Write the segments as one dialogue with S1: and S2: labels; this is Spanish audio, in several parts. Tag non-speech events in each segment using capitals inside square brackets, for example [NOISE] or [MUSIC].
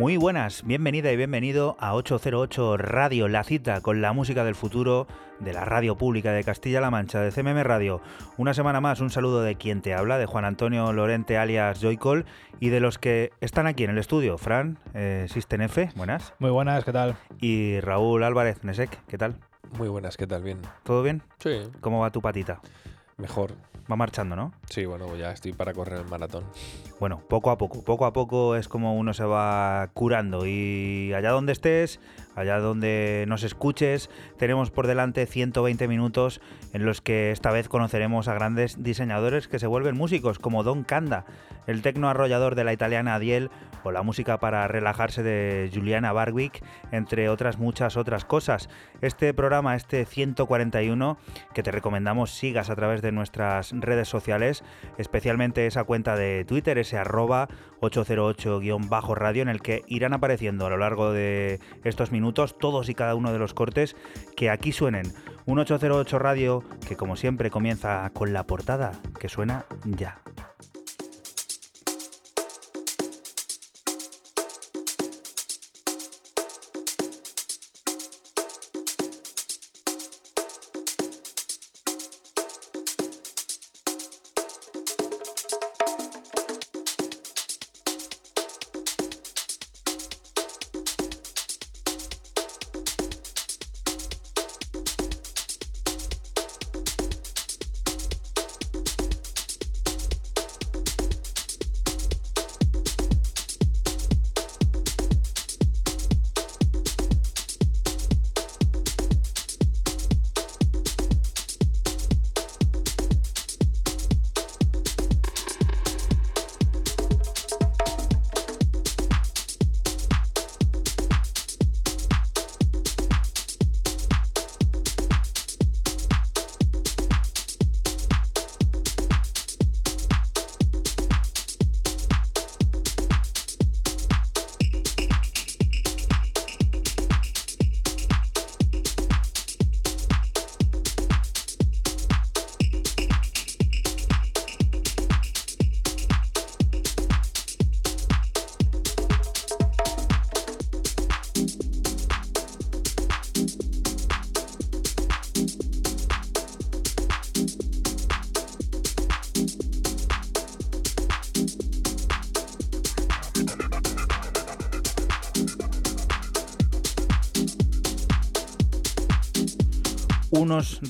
S1: Muy buenas, bienvenida y bienvenido a 808 Radio, la cita con la música del futuro de la radio pública de Castilla-La Mancha, de CMM Radio. Una semana más, un saludo de quien te habla, de Juan Antonio Lorente alias Joycol y de los que están aquí en el estudio. Fran, eh, System F, buenas.
S2: Muy buenas, ¿qué tal?
S1: Y Raúl Álvarez, Nesek, ¿qué tal?
S3: Muy buenas, ¿qué tal? Bien.
S1: ¿Todo bien?
S3: Sí.
S1: ¿Cómo va tu patita?
S3: Mejor.
S1: Va marchando, ¿no?
S3: Sí, bueno, ya estoy para correr el maratón.
S1: Bueno, poco a poco, poco a poco es como uno se va curando y allá donde estés, allá donde nos escuches, tenemos por delante 120 minutos en los que esta vez conoceremos a grandes diseñadores que se vuelven músicos, como Don Canda, el tecno arrollador de la italiana Adiel o la música para relajarse de Juliana Barwick, entre otras muchas otras cosas. Este programa, este 141, que te recomendamos sigas a través de nuestras redes sociales, especialmente esa cuenta de Twitter, ese arroba 808-radio, en el que irán apareciendo a lo largo de estos minutos todos y cada uno de los cortes que aquí suenen. Un 808 Radio que como siempre comienza con la portada que suena ya.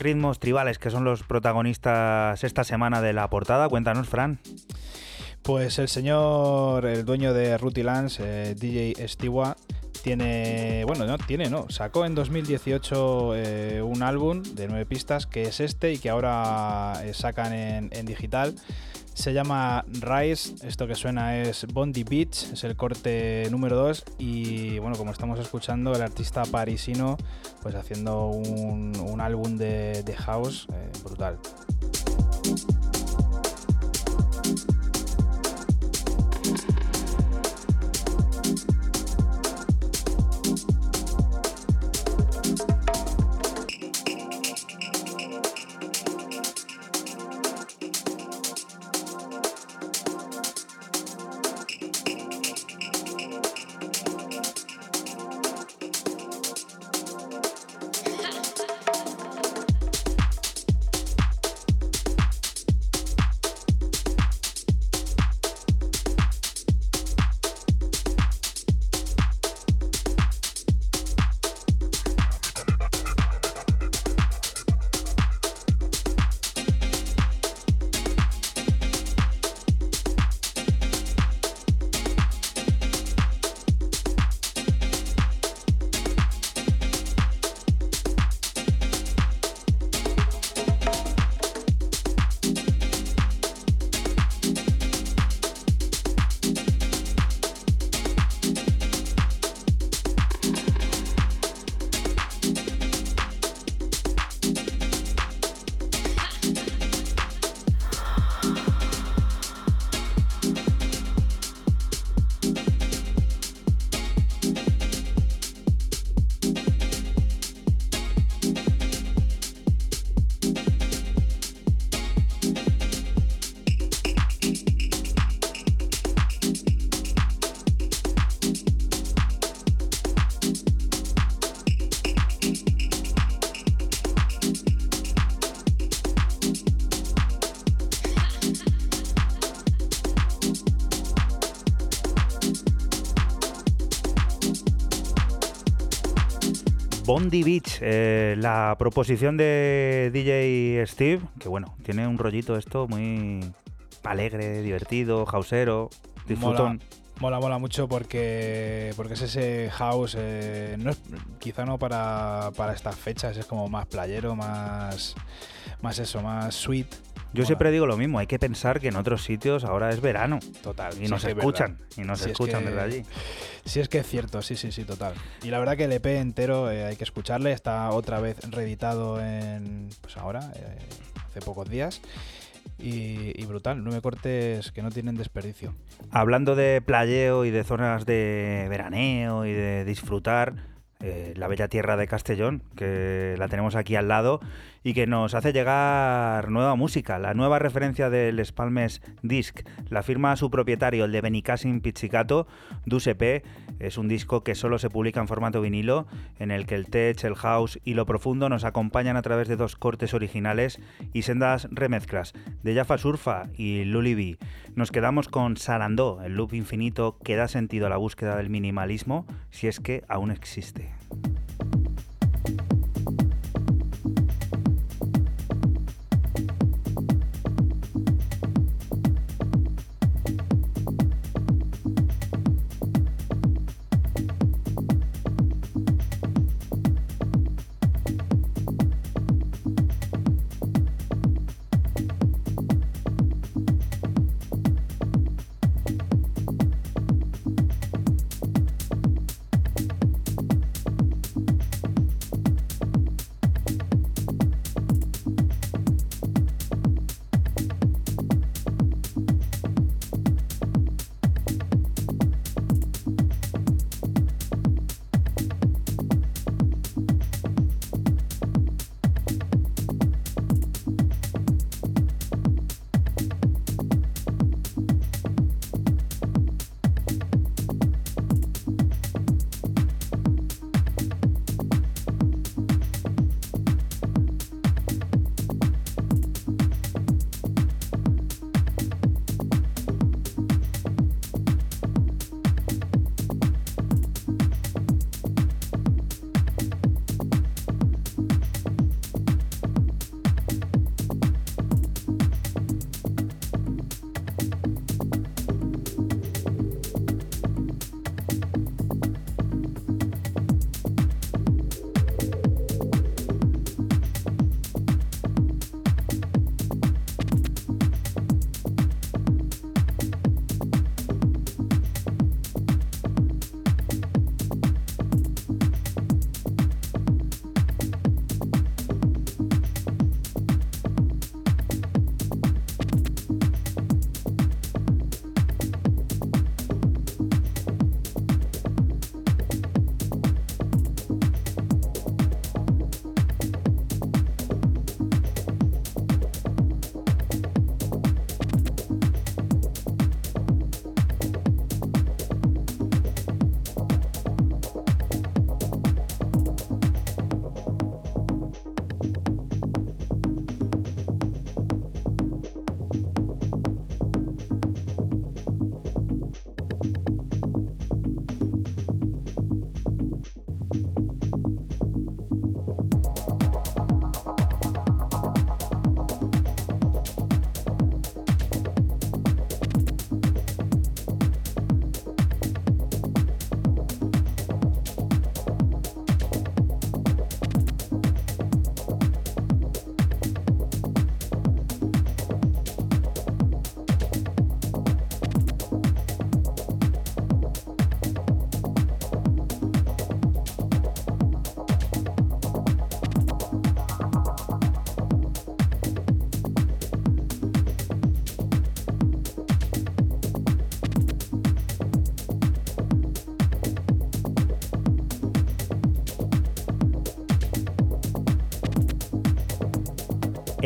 S1: Ritmos tribales que son los protagonistas esta semana de la portada. Cuéntanos, Fran.
S2: Pues el señor, el dueño de Ruty Lance, eh, DJ Stiwa, tiene, bueno, no, tiene, no, sacó en 2018 eh, un álbum de nueve pistas que es este y que ahora eh, sacan en digital. Se llama Rise, esto que suena es Bondi Beach, es el corte número 2 y bueno, como estamos escuchando, el artista parisino pues haciendo un, un álbum de, de house eh, brutal.
S1: Bondi Beach, eh, la proposición de DJ Steve, que bueno, tiene un rollito esto muy alegre, divertido, hausero, disfrutón.
S2: Mola, mola mucho porque, porque es ese house, eh, no es, quizá no para, para estas fechas, es como más playero, más, más eso, más sweet.
S1: Yo
S2: Mola.
S1: siempre digo lo mismo, hay que pensar que en otros sitios ahora es verano
S2: Total.
S1: y
S2: sí,
S1: nos escuchan,
S2: verdad.
S1: y nos
S2: Si es
S1: escuchan
S2: que-
S1: desde allí.
S2: Sí, es que es cierto, sí, sí, sí, total. Y la verdad que el EP entero eh, hay que escucharle, está otra vez reeditado en, pues ahora, eh, hace pocos días. Y, y brutal, nueve cortes que no tienen desperdicio.
S1: Hablando de playeo y de zonas de veraneo y de disfrutar, eh, la bella tierra de Castellón, que la tenemos aquí al lado y que nos hace llegar nueva música, la nueva referencia del Espalmes Disc. La firma su propietario, el de Benicassim Pizzicato, Dusepe. Es un disco que solo se publica en formato vinilo, en el que el tech, el house y lo profundo nos acompañan a través de dos cortes originales y sendas remezclas de Jaffa Surfa y Lullaby. Nos quedamos con Sarandó, el loop infinito que da sentido a la búsqueda del minimalismo, si es que aún existe.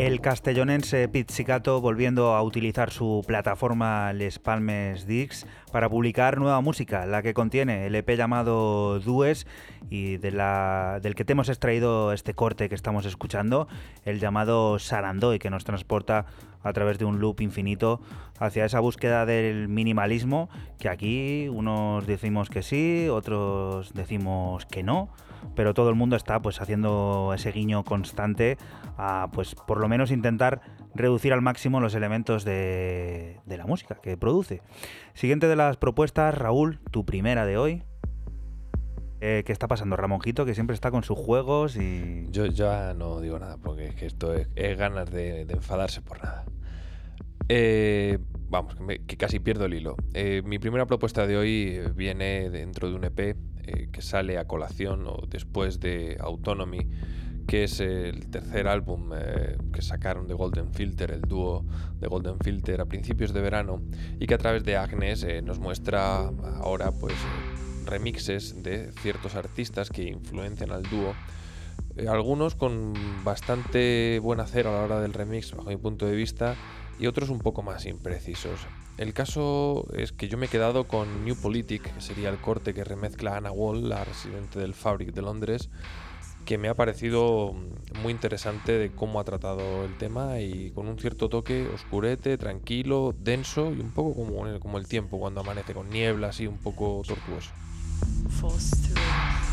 S1: El castellonense Pizzicato volviendo a utilizar su plataforma Les Palmes Dix para publicar nueva música, la que contiene el EP llamado Dues y del que te hemos extraído este corte que estamos escuchando, el llamado Sarandoy, que nos transporta a través de un loop infinito hacia esa búsqueda del minimalismo, que aquí unos decimos que sí, otros decimos que no pero todo el mundo está pues haciendo ese guiño constante a pues por lo menos intentar reducir al máximo los elementos de, la música que produce. Siguiente de las propuestas, Raúl, tu primera de hoy. Eh, ¿Qué está pasando, Ramonjito? Que siempre está con sus juegos y.
S3: Yo ya no digo nada, porque es que esto es, ganas de, enfadarse por nada. Eh, vamos, que, casi pierdo el hilo. Eh, mi primera propuesta de hoy viene dentro de un EP eh, que sale a colación o después de Autonomy, que es el tercer álbum eh, que sacaron de Golden Filter, el dúo de Golden Filter a principios de verano, y que a través de Agnes eh, nos muestra ahora pues remixes de ciertos artistas que influencian al dúo. algunos con bastante buen hacer a la hora del remix, bajo mi punto de vista, y otros un poco más imprecisos. El caso es que yo me he quedado con New Politic, que sería el corte que remezcla Anna Wall, la residente del Fabric de Londres, que me ha parecido muy interesante de cómo ha tratado el tema y con un cierto toque oscurete, tranquilo, denso y un poco como, como el tiempo cuando amanece, con niebla así un poco tortuoso.
S1: El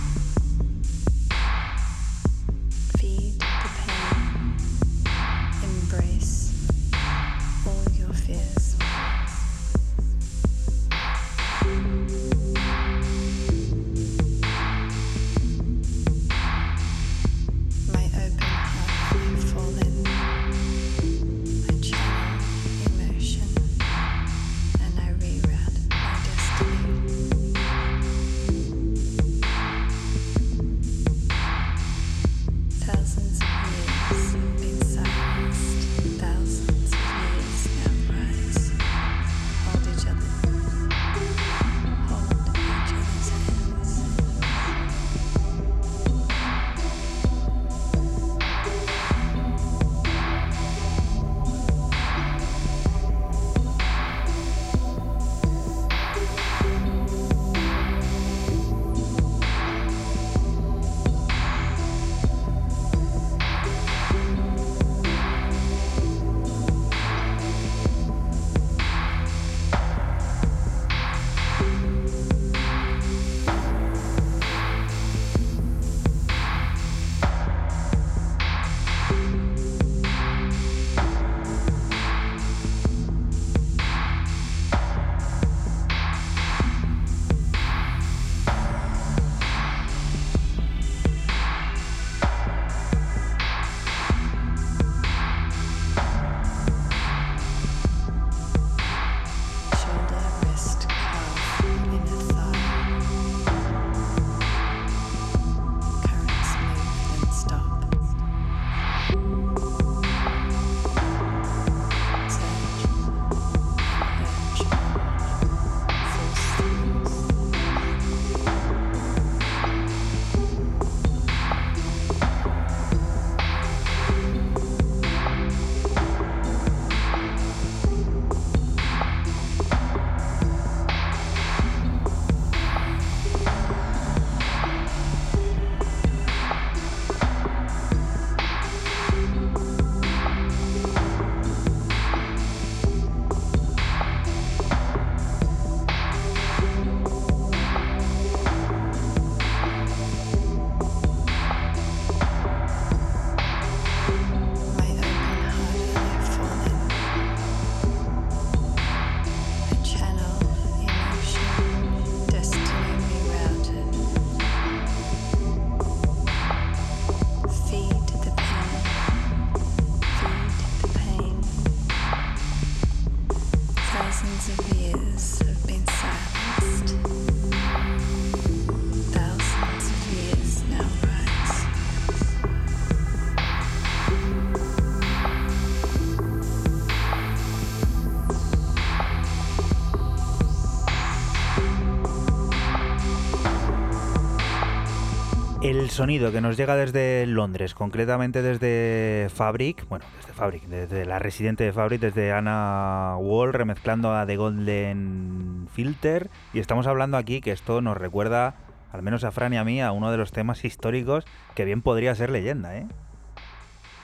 S1: sonido que nos llega desde Londres, concretamente desde Fabric, bueno, desde Fabric, desde la residente de Fabric, desde Anna Wall, remezclando a The Golden Filter. Y estamos hablando aquí que esto nos recuerda, al menos a Fran y a mí, a uno de los temas históricos que bien podría ser leyenda, ¿eh?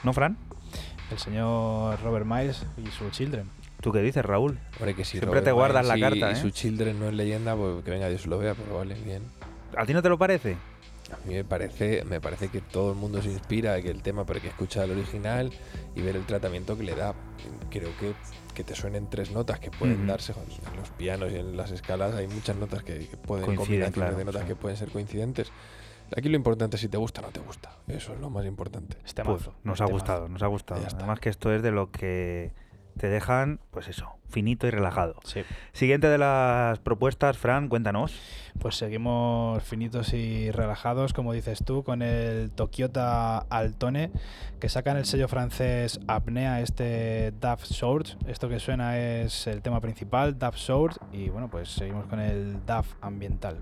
S1: ¿No, Fran?
S2: El señor Robert Miles y su Children.
S1: ¿Tú qué dices, Raúl?
S3: Hombre, que si
S1: Siempre
S3: Robert
S1: te guardas la
S3: Miles y-
S1: carta,
S3: Y
S1: ¿eh?
S3: su Children no es leyenda, pues que venga Dios lo vea, pero vale, bien.
S1: ¿A ti no te lo parece?
S3: A mí me parece, me parece que todo el mundo se inspira de que el tema, pero que escuchar el original y ver el tratamiento que le da. Creo que, que te suenen tres notas que pueden darse joder, en los pianos y en las escalas. Hay muchas notas que, que pueden
S1: Coinciden,
S3: combinaciones
S1: claro,
S3: de notas
S1: sí.
S3: que pueden ser coincidentes. Aquí lo importante es si te gusta o no te gusta. Eso es lo más importante.
S2: Este
S1: Pues
S2: mazo,
S1: nos
S2: este
S1: ha
S2: mazo.
S1: gustado, nos ha gustado.
S3: Ya está.
S1: Además que esto es de lo que te dejan, pues eso, finito y relajado.
S2: Sí.
S1: Siguiente de las propuestas, Fran, cuéntanos.
S2: Pues seguimos finitos y relajados, como dices tú, con el Tokyota Altone, que sacan el sello francés Apnea, este Daft Sword. Esto que suena es el tema principal, Daft Sword, y bueno, pues seguimos con el Daft ambiental.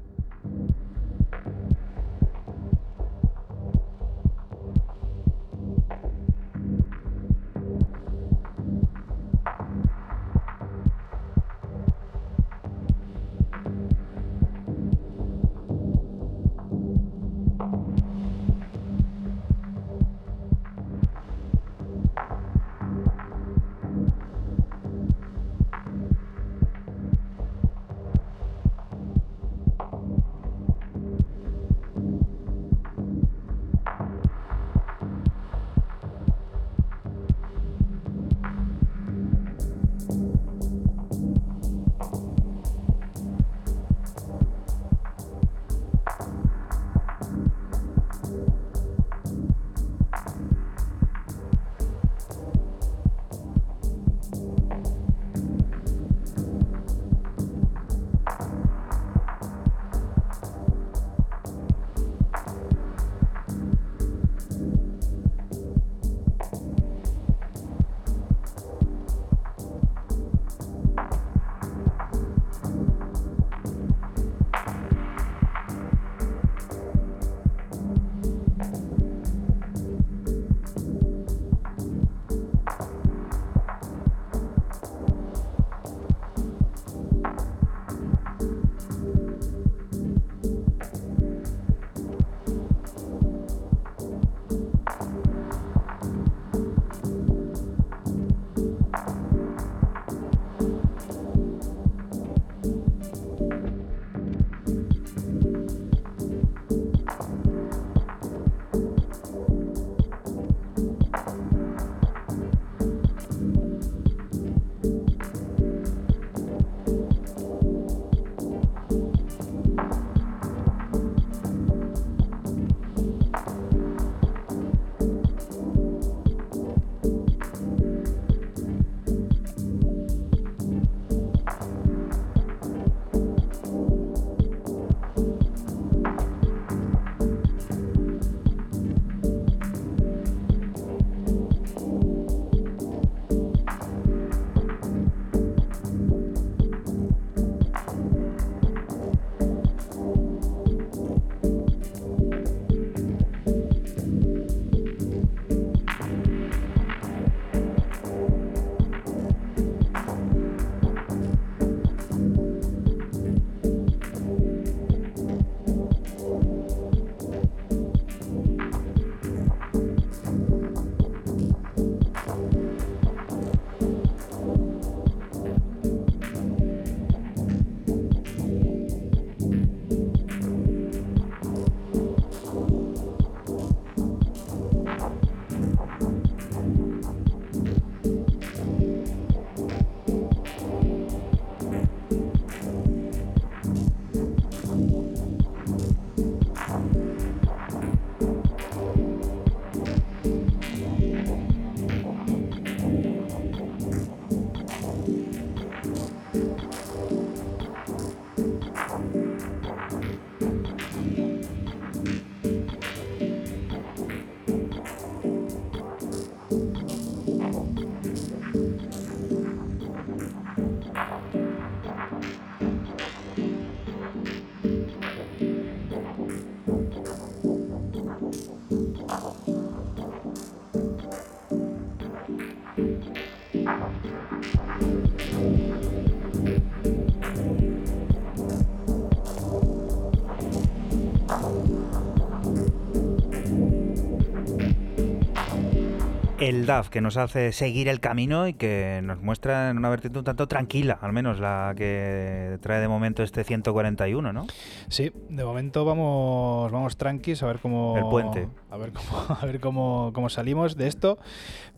S1: El DAF, que nos hace seguir el camino y que nos muestra en una vertiente un tanto tranquila, al menos la que trae de momento este 141, ¿no?
S2: Sí, de momento vamos, vamos tranquis a ver cómo.
S1: El puente.
S2: A ver cómo, [LAUGHS] a ver cómo, cómo salimos de esto.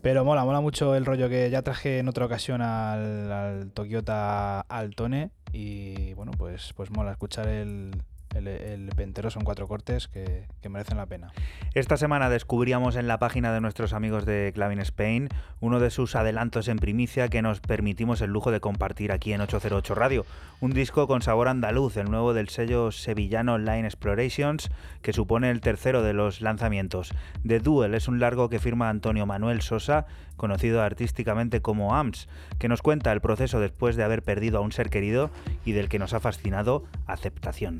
S2: Pero mola, mola mucho el rollo que ya traje en otra ocasión al, al Toyota Altone. Y bueno, pues, pues mola escuchar el, el, Pentero son cuatro cortes que, que, merecen la pena.
S1: Esta semana descubríamos en la página de nuestros amigos de Clavin Spain uno de sus adelantos en primicia que nos permitimos el lujo de compartir aquí en 808 Radio. Un disco con sabor andaluz, el nuevo del sello sevillano Line Explorations, que supone el tercero de los lanzamientos. The Duel es un largo que firma Antonio Manuel Sosa, conocido artísticamente como AMS, que nos cuenta el proceso después de haber perdido a un ser querido y del que nos ha fascinado aceptación.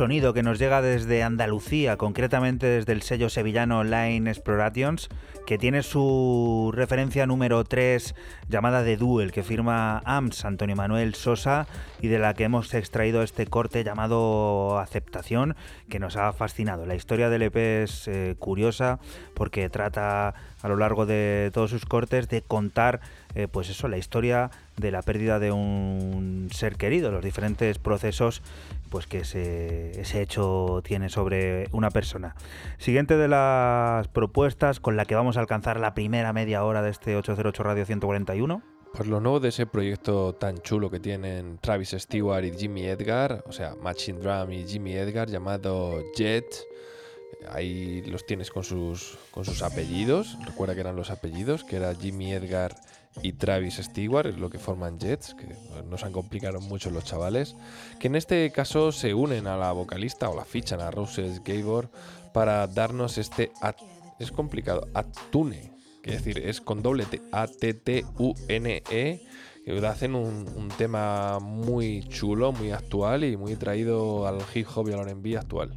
S1: Sonido que nos llega desde Andalucía, concretamente desde el sello sevillano Line Explorations, que tiene su referencia número 3 llamada The Duel, que firma AMS Antonio Manuel Sosa y de la que hemos extraído este corte llamado Aceptación, que nos ha fascinado. La historia del EP es eh, curiosa porque trata a lo largo de todos sus cortes de contar eh, pues eso, la historia de la pérdida de un ser querido, los diferentes procesos pues que ese, ese hecho tiene sobre una persona. Siguiente de las propuestas con la que vamos a alcanzar la primera media hora de este 808 Radio 141.
S4: Pues lo nuevo de ese proyecto tan chulo que tienen Travis Stewart y Jimmy Edgar, o sea, Machine Drum y Jimmy Edgar, llamado Jet. Ahí los tienes con sus, con sus apellidos. Recuerda que eran los apellidos, que era Jimmy Edgar y Travis Stewart, es lo que forman Jets, que nos han complicado mucho los chavales. Que en este caso se unen a la vocalista o la fichan a Roses Gabor para darnos este. es complicado, Atune que decir, es con doble T, A-T-T-U-N-E, que hacen un, un, tema muy chulo, muy actual y muy traído al hip hop y al R&B actual.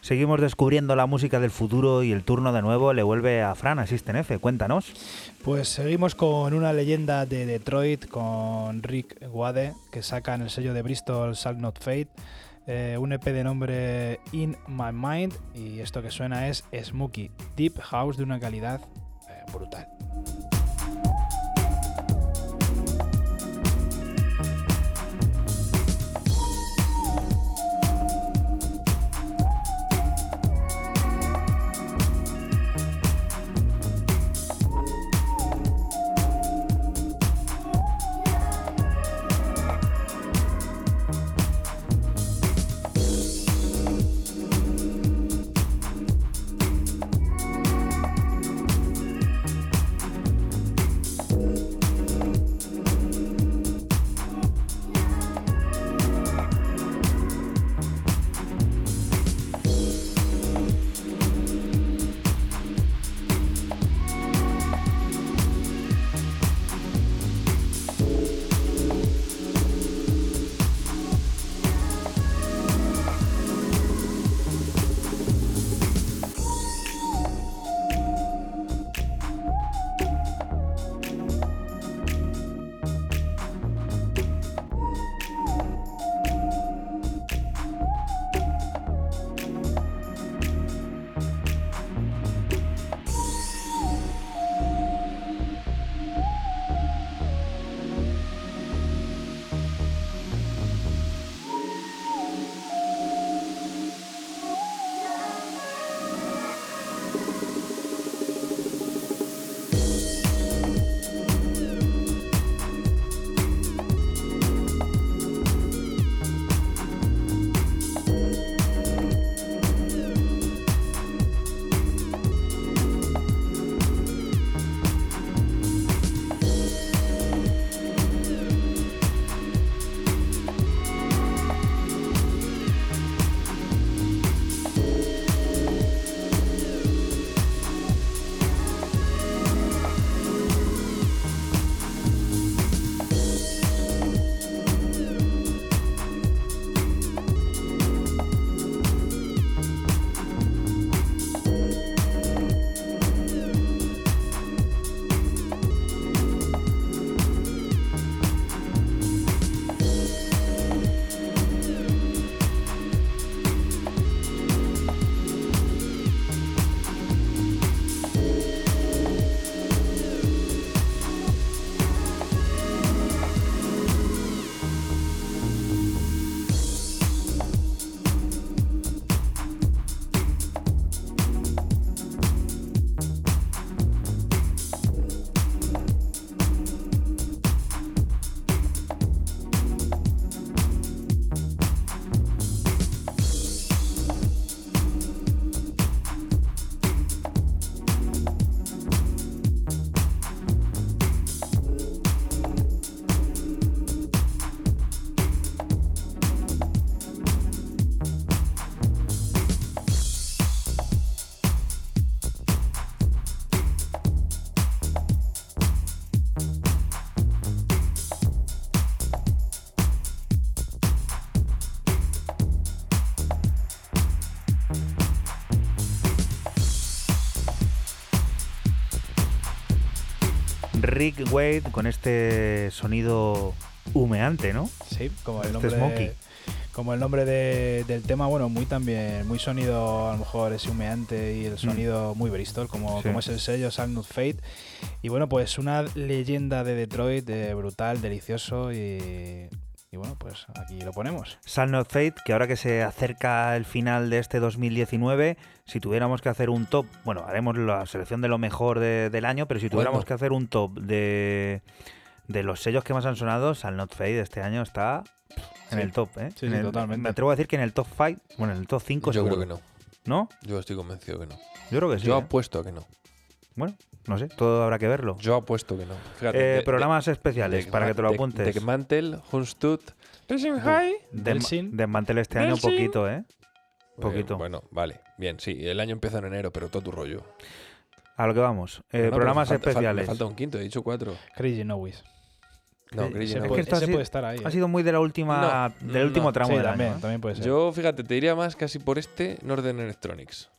S1: Seguimos descubriendo la música del futuro y el turno de nuevo le vuelve a Fran, Asisten F. Cuéntanos.
S2: Pues seguimos con una leyenda de Detroit, con Rick Wade, que saca en el sello de Bristol Salt Not Fate. Eh, un EP de nombre In My Mind y esto que suena es Smokey, Deep House de una calidad eh, brutal.
S1: Rick Wade con este sonido humeante, ¿no?
S2: Sí, como el
S1: Este
S2: nombre,
S1: Smokey.
S2: como el nombre de- del tema, bueno, muy también, muy sonido a lo mejor ese humeante y el sonido muy Bristol, como,
S1: Sí.
S2: como es el sello Shall Not Fade. Y bueno, pues una leyenda de Detroit, eh, brutal, delicioso y, y bueno, pues aquí lo ponemos.
S1: Sun Not Fate, que ahora que se acerca el final de este 2019, si tuviéramos que hacer un top, bueno, haremos la selección de lo mejor de- del año, pero si tuviéramos
S3: Bueno.
S1: que hacer un top de, de los sellos que más han sonado, Sun Not Fate este año está en
S2: Sí.
S1: el top, ¿eh?
S2: Sí,
S1: En
S2: sí,
S1: el-
S2: totalmente.
S1: Me atrevo a decir que en el top 5, bueno, en el top 5
S3: Yo
S1: seguro.
S3: creo que no.
S1: ¿No?
S3: Yo estoy convencido que no.
S1: Yo creo que sí.
S3: Yo
S1: ¿eh?
S3: apuesto a que no.
S1: Bueno, no sé, todo habrá que verlo.
S3: Yo apuesto que no. Fíjate,
S1: Eh,
S3: de-
S1: programas
S3: de-
S1: especiales,
S3: de-
S1: para que te lo
S3: de-
S1: apuntes.
S3: De Mantel, Hunstut, Racing High.
S1: Desmantel este año poquito, ¿eh? Poquito.
S3: Eh, bueno, vale. Bien, sí. El año empieza en enero, pero todo tu rollo.
S1: A lo que vamos. Eh,
S3: No,
S1: programas
S3: falta-
S1: especiales.
S3: Me falta un quinto, he dicho cuatro.
S2: Crazy Nowies.
S3: No,
S1: Eh,
S3: Crazy no.
S1: que
S2: puede,
S1: esto ha
S2: ese
S1: sido-
S2: puede estar ahí.
S1: Ha sido muy de la última,
S3: No,
S1: del último
S3: no.
S1: tramo
S2: Sí,
S1: del
S2: también,
S1: año. ¿eh?
S2: también puede ser.
S3: Yo, fíjate, te diría más casi por este Northern Electronics.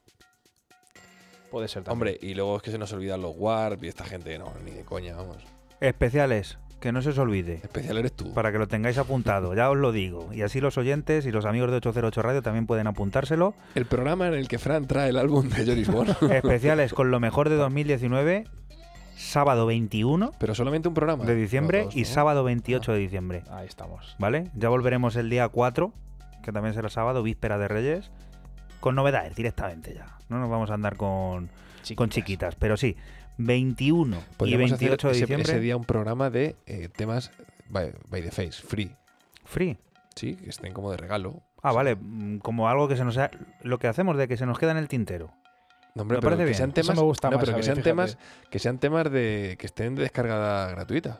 S2: Puede ser también.
S3: Hombre, y luego es que se nos olvidan los Warp y esta gente, no, ni de coña, vamos.
S1: Especiales, que no se os olvide.
S3: Especial eres tú.
S1: Para que lo tengáis apuntado, ya os lo digo. Y así los oyentes y los amigos de 808 Radio también pueden apuntárselo.
S3: El programa en el que Fran trae el álbum de Joris Bond. [LAUGHS]
S1: Especiales con lo mejor de 2019, sábado 21
S3: Pero solamente un programa.
S1: de diciembre
S3: No, dos,
S1: y
S3: ¿no?
S1: sábado 28 de diciembre.
S2: Ahí estamos.
S1: ¿Vale? Ya volveremos el día 4, que también será sábado, víspera de Reyes, con novedades directamente ya. No nos vamos a andar con, con chiquitas, pero sí, 21 y
S3: Podríamos hacer
S1: 28 de diciembre,
S3: Ese día un programa de eh, temas by, by the face, free.
S1: free.
S3: Sí, que estén como de regalo.
S1: Ah, vale, mm, como algo que se nos ha, lo que hacemos de que se nos queda en el tintero.
S3: No, hombre,
S1: Me parece
S3: que
S1: bien.
S3: sean temas,
S2: me gusta
S3: no,
S2: más
S3: pero que
S2: mí,
S3: sean
S2: fíjate.
S3: temas que sean temas de que estén de descargada gratuita.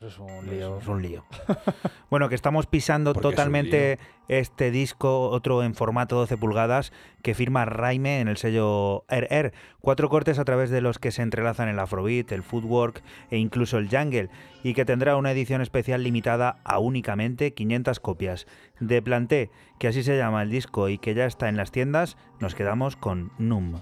S2: Es un lío.
S1: Es un lío. bueno, que estamos pisando
S3: Porque es un
S1: totalmente este disco, otro en formato 12 pulgadas, que firma Raime en el sello RR. Cuatro cortes a través de los que se entrelazan el Afrobeat, el Footwork e incluso el Jungle, y que tendrá una edición especial limitada a únicamente 500 copias. De Planté, que así se llama el disco y que ya está en las tiendas, nos quedamos con Num.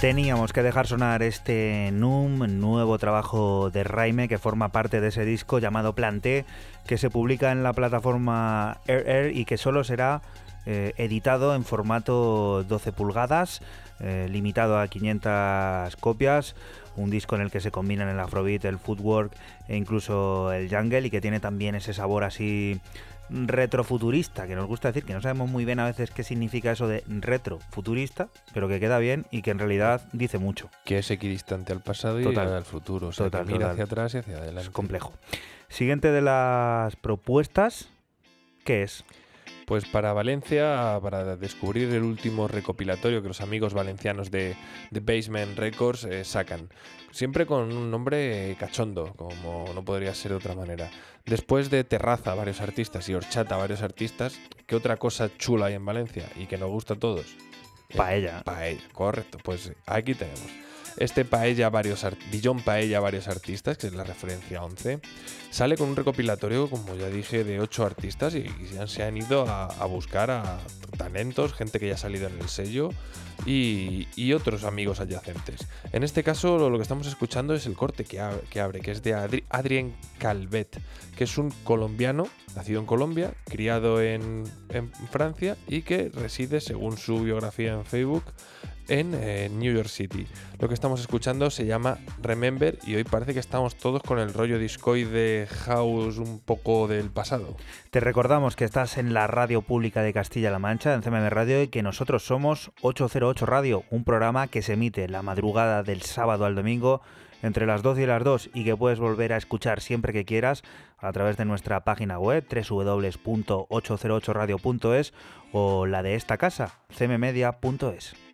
S1: Teníamos que dejar sonar este NUM, nuevo trabajo de Raime que forma parte de ese disco llamado Planté, que se publica en la plataforma Air Air y que solo será eh, editado en formato 12 pulgadas, eh, limitado a 500 copias. Un disco en el que se combinan el afrobeat, el footwork e incluso el jungle y que tiene también ese sabor así retrofuturista, que nos gusta decir que no sabemos muy bien a veces qué significa eso de retrofuturista, pero que queda bien y que en realidad dice mucho.
S3: Que es equidistante al pasado y al futuro, o sea, mira hacia atrás y hacia adelante.
S1: Es complejo. Siguiente de las propuestas, ¿qué es?
S3: Pues para Valencia, para descubrir el último recopilatorio que los amigos valencianos de, Basement Records eh, sacan. Siempre con un nombre cachondo, como no podría ser de otra manera. Después de Terraza, varios artistas, y Horchata, varios artistas, ¿qué otra cosa chula hay en Valencia y que nos gusta a todos?
S1: Paella.
S3: paella, correcto. Pues aquí tenemos. Este Paella varios Paella varios artistas, que es la referencia 11, sale con un recopilatorio, como ya dije, de 8 artistas y, se han ido a, buscar a talentos, gente que ya ha salido en el sello y, otros amigos adyacentes. En este caso lo, que estamos escuchando es el corte que, abre, que es de Adrien Calvet, que es un colombiano, nacido en Colombia, criado en, en Francia y que reside, según su biografía en Facebook, en New York City. Lo que estamos escuchando se llama Remember y hoy parece que estamos todos con el rollo discoide house un poco del pasado.
S1: Te recordamos que estás en la radio pública de Castilla-La Mancha, en CMM Radio, y que nosotros somos 808 Radio, un programa que se emite la madrugada del sábado al domingo entre las 12 y las 2 y que puedes volver a escuchar siempre que quieras a través de nuestra página web www.808radio.es o la de esta casa, cmmedia.es.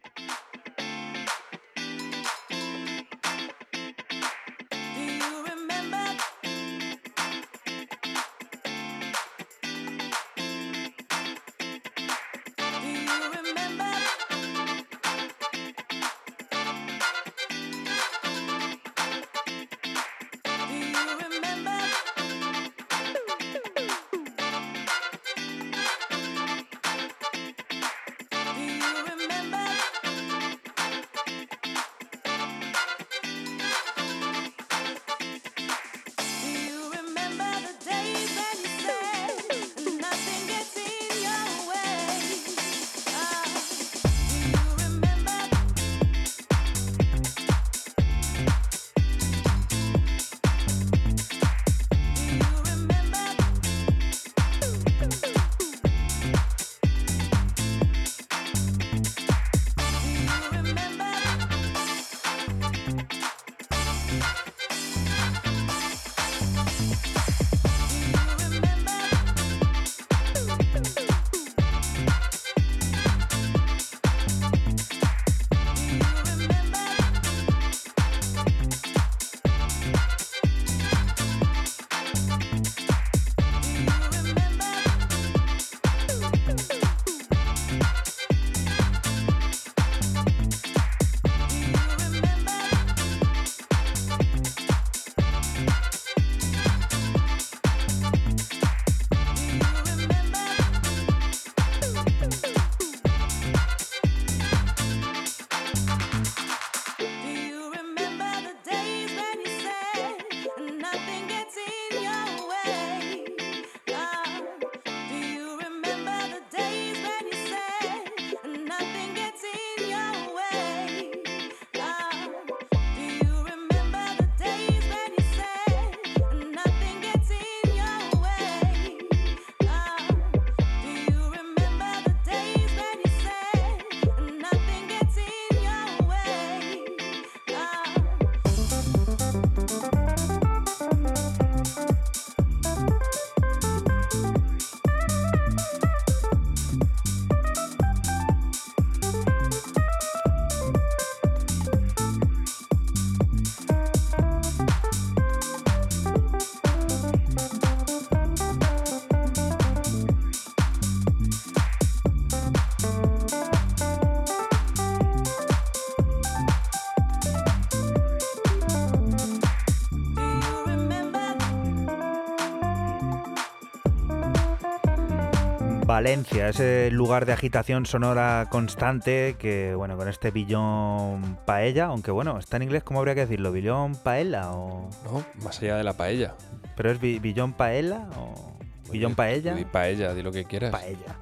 S1: Valencia, ese lugar de agitación sonora constante que, bueno, con este billón paella, aunque bueno, está en inglés, ¿cómo habría que decirlo? ¿Billón paella o...?
S3: No, más allá de la paella.
S1: ¿Pero es billón paella o billón paella?
S3: Di paella, di lo que quieras.
S1: Paella.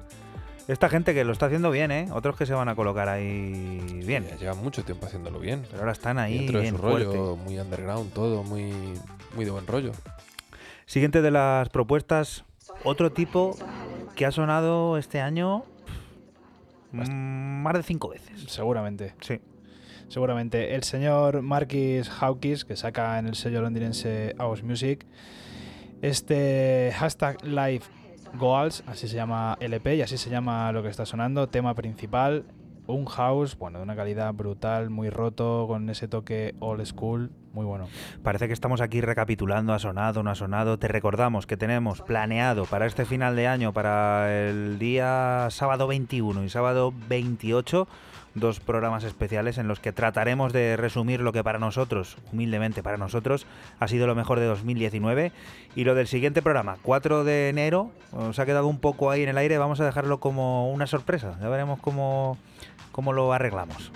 S1: Esta gente que lo está haciendo bien, ¿eh? Otros que se van a colocar ahí bien.
S3: Ya llevan mucho tiempo haciéndolo bien.
S1: Pero ahora están ahí
S3: Dentro de
S1: bien
S3: su rollo,
S1: fuerte.
S3: muy underground, todo, muy, muy de buen rollo.
S1: Siguiente de las propuestas, otro tipo que ha sonado este año más de cinco veces.
S2: Seguramente.
S1: Sí.
S2: Seguramente. El señor Marquis Hawkins, que saca en el sello londinense House Music, este hashtag Live Goals, así se llama LP y así se llama lo que está sonando, tema principal, un house, bueno, de una calidad brutal, muy roto, con ese toque old school, muy bueno.
S1: Parece que estamos aquí recapitulando, ha sonado, no ha sonado. Te recordamos que tenemos planeado para este final de año, para el día sábado 21 y sábado 28, dos programas especiales en los que trataremos de resumir lo que para nosotros, humildemente para nosotros, ha sido lo mejor de 2019. Y lo del siguiente programa, 4 de enero, os ha quedado un poco ahí en el aire, vamos a dejarlo como una sorpresa. Ya veremos cómo, cómo lo arreglamos.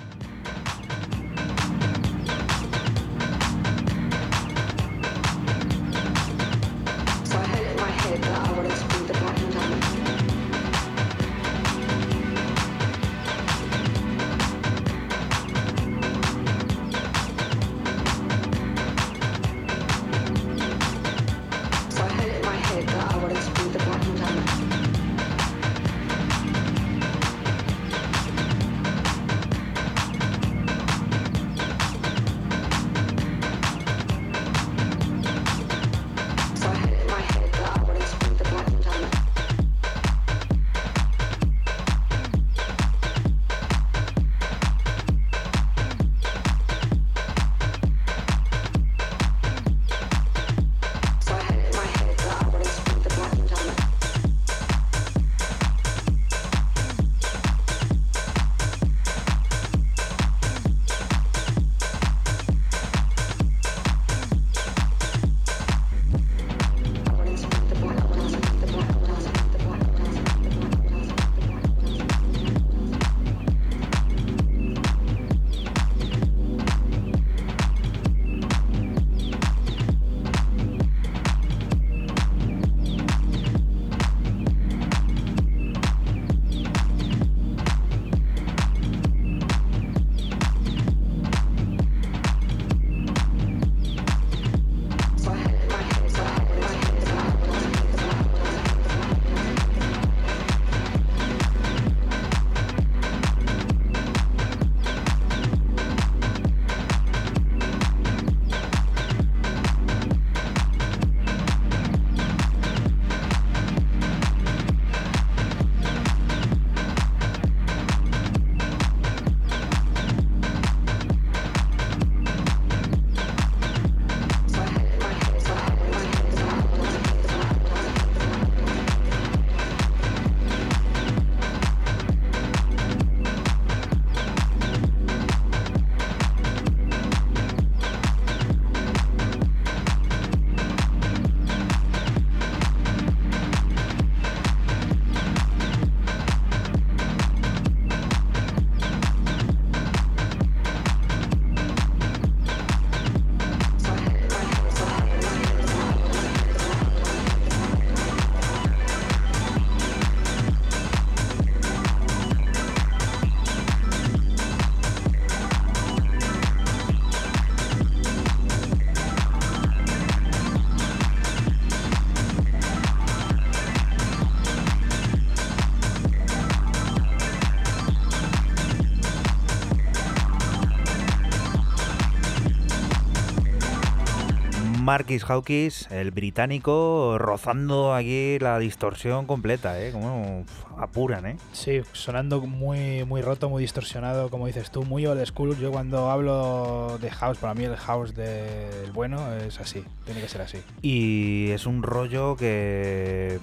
S1: Marquis Hawkins, el británico, rozando aquí la distorsión completa, ¿eh? Como apuran, ¿eh?
S2: Sí, sonando muy, muy roto, muy distorsionado, como dices tú, muy old school. Yo cuando hablo de house, para mí el house del bueno es así, tiene que ser así.
S1: Y es un rollo que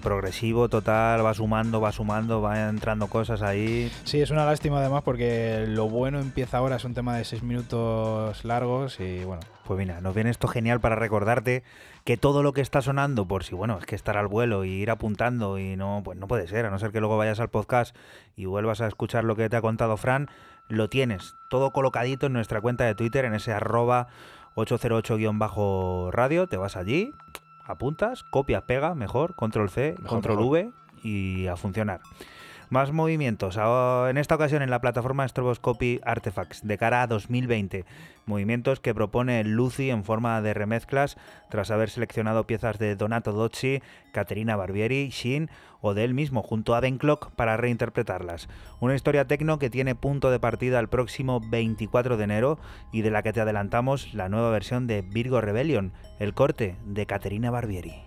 S1: progresivo total, va sumando, va sumando, va entrando cosas ahí.
S2: Sí, es una lástima además porque lo bueno empieza ahora, es un tema de seis minutos largos y bueno,
S1: Pues mira, nos viene esto genial para recordarte que todo lo que está sonando, por si bueno, es que estar al vuelo y ir apuntando y no, pues no puede ser, a no ser que luego vayas al podcast y vuelvas a escuchar lo que te ha contado Fran, lo tienes todo colocadito en nuestra cuenta de Twitter, en ese arroba 808-radio, te vas allí, apuntas, copias, pega, mejor, control C,
S2: Mejor,
S1: control
S2: mejor.
S1: V y a funcionar. Más movimientos, ahora- en esta ocasión en la plataforma Stroboscopy Artifacts de cara a 2020. Movimientos que propone Lucy en forma de remezclas tras haber seleccionado piezas de Donato Docci, Caterina Barbieri, Shin o de él mismo junto a Ben Clock para reinterpretarlas. Una historia tecno que tiene punto de partida el próximo 24 de enero y de la que te adelantamos la nueva versión de Virgo Rebellion, el corte de Caterina Barbieri.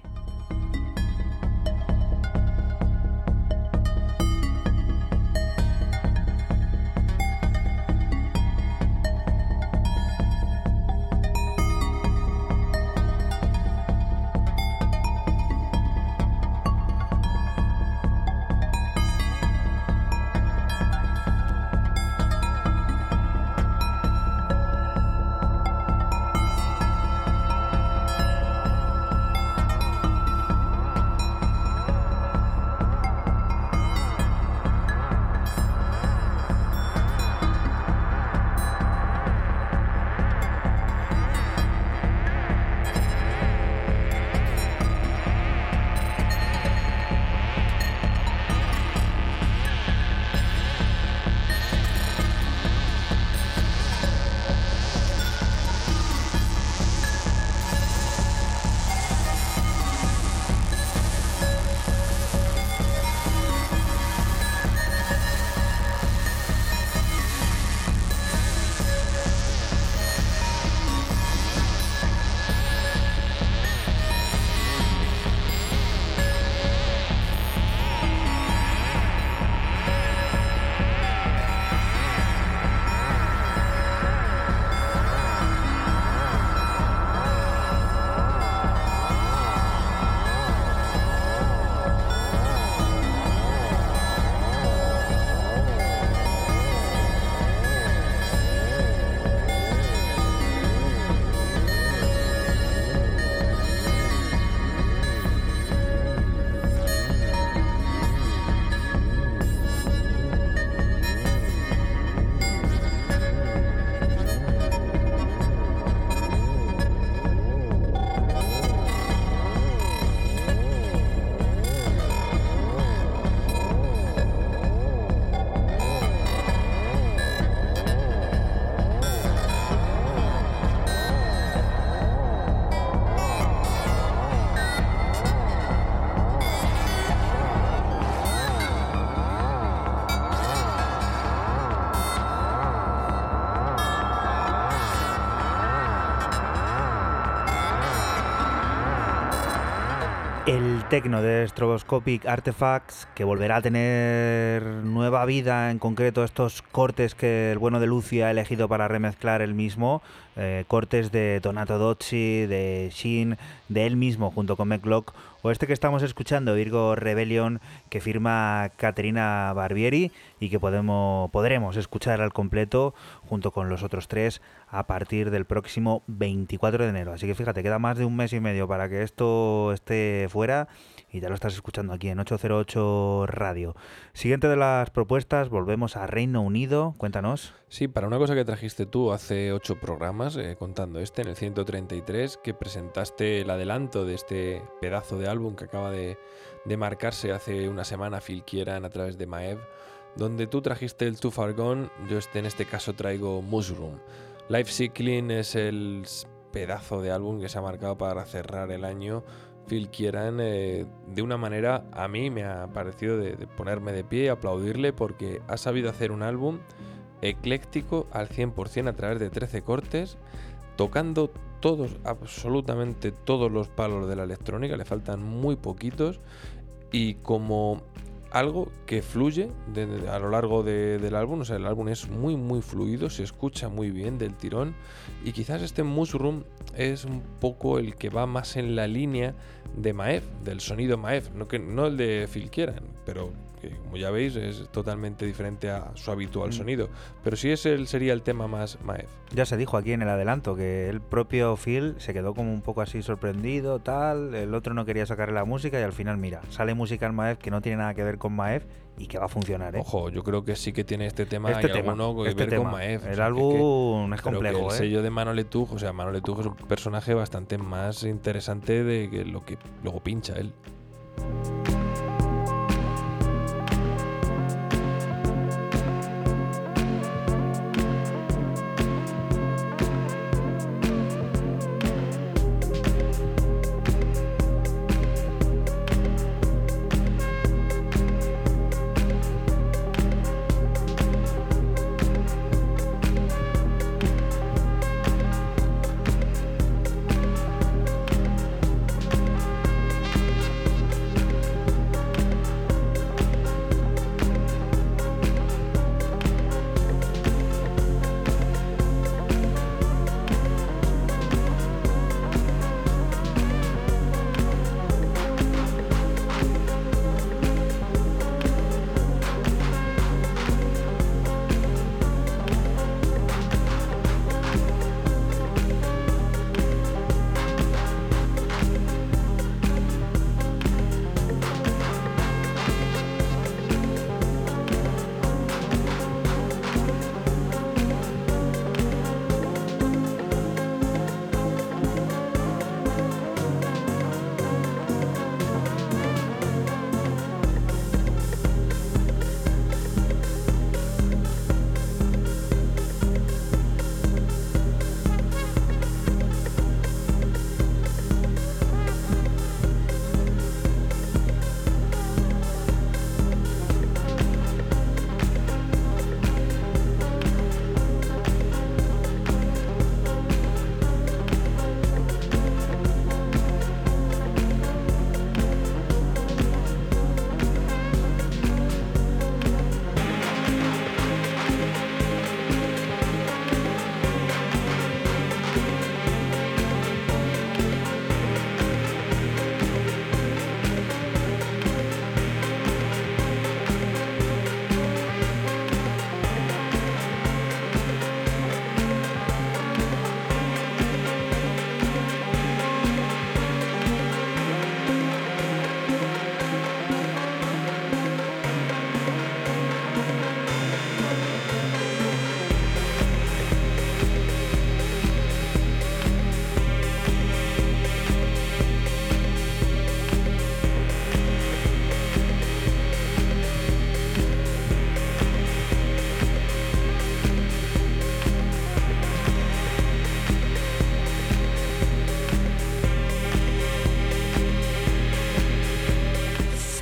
S1: El tecno de Stroboscopic Artifacts, que volverá a tener nueva vida, en concreto estos cortes que el bueno de Lucy ha elegido para remezclar él mismo, eh, cortes de Donato Docci, de Shin, de él mismo junto con McLock, o este que estamos escuchando, Virgo Rebellion, que firma Caterina Barbieri y que podemos, podremos escuchar al completo junto con los otros tres a partir del próximo 24 de enero. Así que fíjate, queda más de un mes y medio para que esto esté fuera y ya lo estás escuchando aquí en 808 Radio. Siguiente de las propuestas, volvemos a Reino Unido. Cuéntanos.
S3: Sí, para una cosa que trajiste tú hace ocho programas, eh, contando este, en el 133, que presentaste el adelanto de este pedazo de álbum que acaba de, de marcarse hace una semana Phil Kieran a través de Maev, donde tú trajiste el Too Far Gone, yo este, en este caso traigo Mushroom. Life Cycling es el pedazo de álbum que se ha marcado para cerrar el año. Phil Kieran, eh, de una manera, a mí me ha parecido de, de ponerme de pie y aplaudirle porque ha sabido hacer un álbum ecléctico al 100% a través de 13 cortes, tocando todos, absolutamente todos los palos de la electrónica, le faltan muy poquitos, y como algo que fluye a lo largo de- del álbum, o sea, el álbum es muy muy fluido, se escucha muy bien del tirón, y quizás este Mushroom es un poco el que va más en la línea de Maef, del sonido Maef, no, que, no el de Phil Kieran, pero que como ya veis es totalmente diferente a su habitual
S1: Mm.
S3: sonido. Pero sí es el, sería el tema más Maef.
S1: Ya se dijo aquí en el adelanto que el propio Phil se quedó como un poco así sorprendido, tal. El otro no quería sacarle la música y al final, mira, sale música en Maef que no tiene nada que ver con Maef y que va a funcionar, ¿eh?
S3: Ojo, yo creo que sí que tiene este tema
S1: este
S3: y
S1: tema,
S3: alguno que
S1: este
S3: ver
S1: tema.
S3: con Maef. o
S1: el
S3: que-
S1: álbum es complejo,
S3: el
S1: ¿eh?
S3: sello de Manole Tuj, o sea, Manole Tuj es un personaje bastante más interesante de que lo que luego pincha él.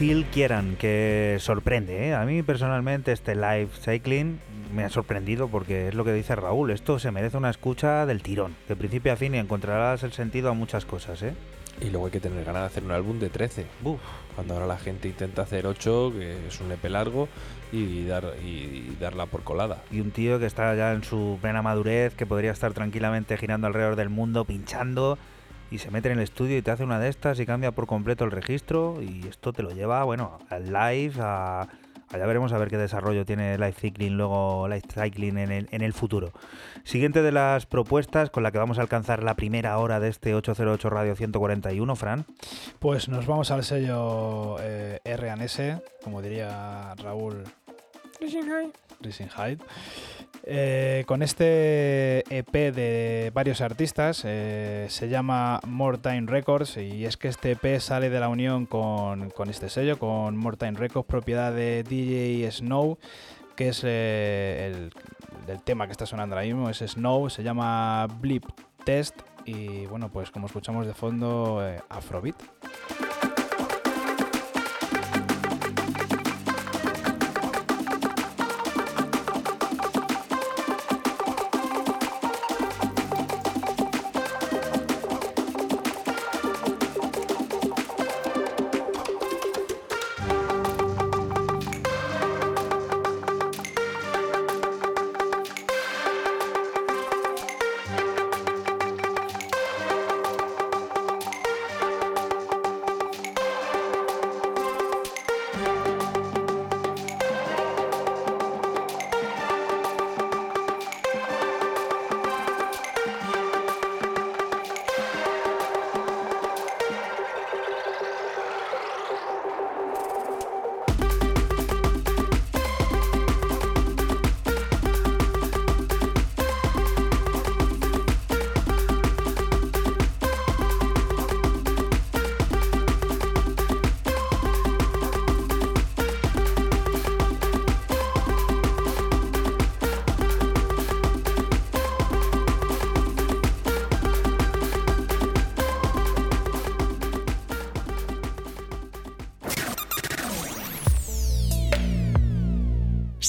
S1: Phil Kieran, que sorprende, ¿eh? A mí personalmente este live cycling me ha sorprendido porque es lo que dice Raúl, esto se merece una escucha del tirón, de principio a fin y encontrarás el sentido a muchas cosas, ¿eh?
S3: Y luego hay que tener ganas de hacer un álbum de 13.
S1: Uf,
S3: Cuando ahora la gente intenta hacer 8, que es un EP largo, y, dar, y darla por colada.
S1: y un tío que está ya en su plena madurez, que podría estar tranquilamente girando alrededor del mundo, pinchando, y se mete en el estudio y te hace una de estas y cambia por completo el registro, y esto te lo lleva, bueno, al live, a... Allá veremos a ver qué desarrollo tiene Live Cycling luego Live Cycling en el, en el futuro. Siguiente de las propuestas con la que vamos a alcanzar la primera hora de este 808 Radio 141, Fran.
S2: Pues nos vamos al sello eh, R&S, como diría Raúl Rising Height. Eh, con este EP de varios artistas, eh, se llama More Time Records y es que este EP sale de la unión con, con este sello, con More Time Records, propiedad de DJ Snow, que es eh, el, el tema que está sonando ahora mismo, es Snow, se llama Blip Test y bueno, pues como escuchamos de fondo, Afrobeat.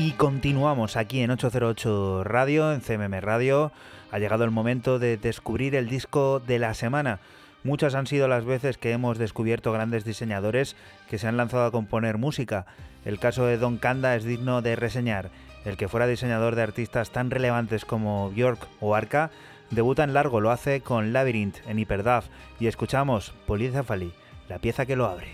S1: Y continuamos aquí en 808 Radio, en CMM Radio. Ha llegado el momento de descubrir el disco de la semana. Muchas han sido las veces que hemos descubierto grandes diseñadores que se han lanzado a componer música. El caso de Don Kanda es digno de reseñar. El que fuera diseñador de artistas tan relevantes como Björk o Arca, debuta en largo, lo hace con Labyrinth en Hyperdub y escuchamos Polizafali, la pieza que lo abre.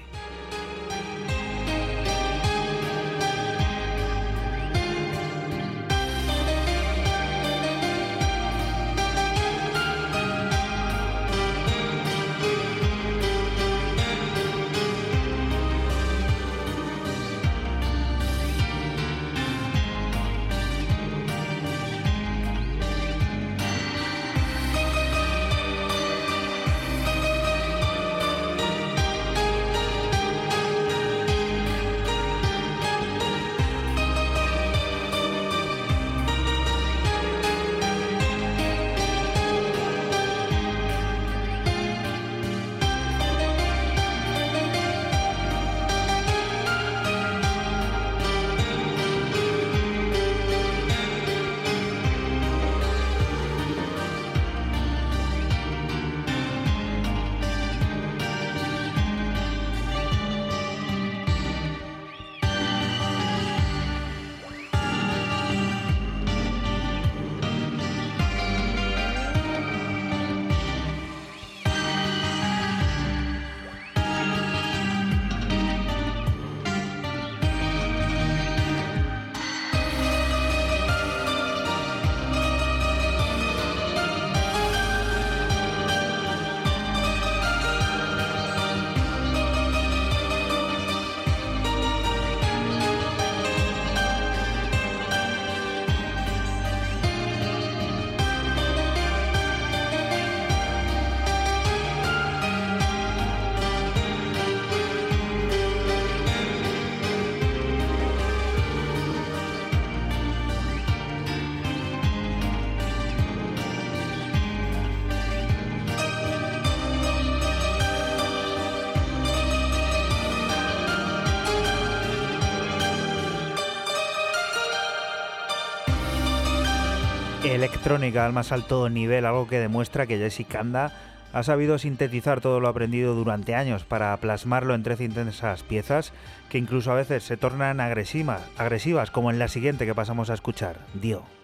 S1: Al más alto nivel, algo que demuestra que Jesse Kanda ha sabido sintetizar todo lo aprendido durante años para plasmarlo en 13 intensas piezas que incluso a veces se tornan agresivas, agresivas como en la siguiente que pasamos a escuchar, Dio.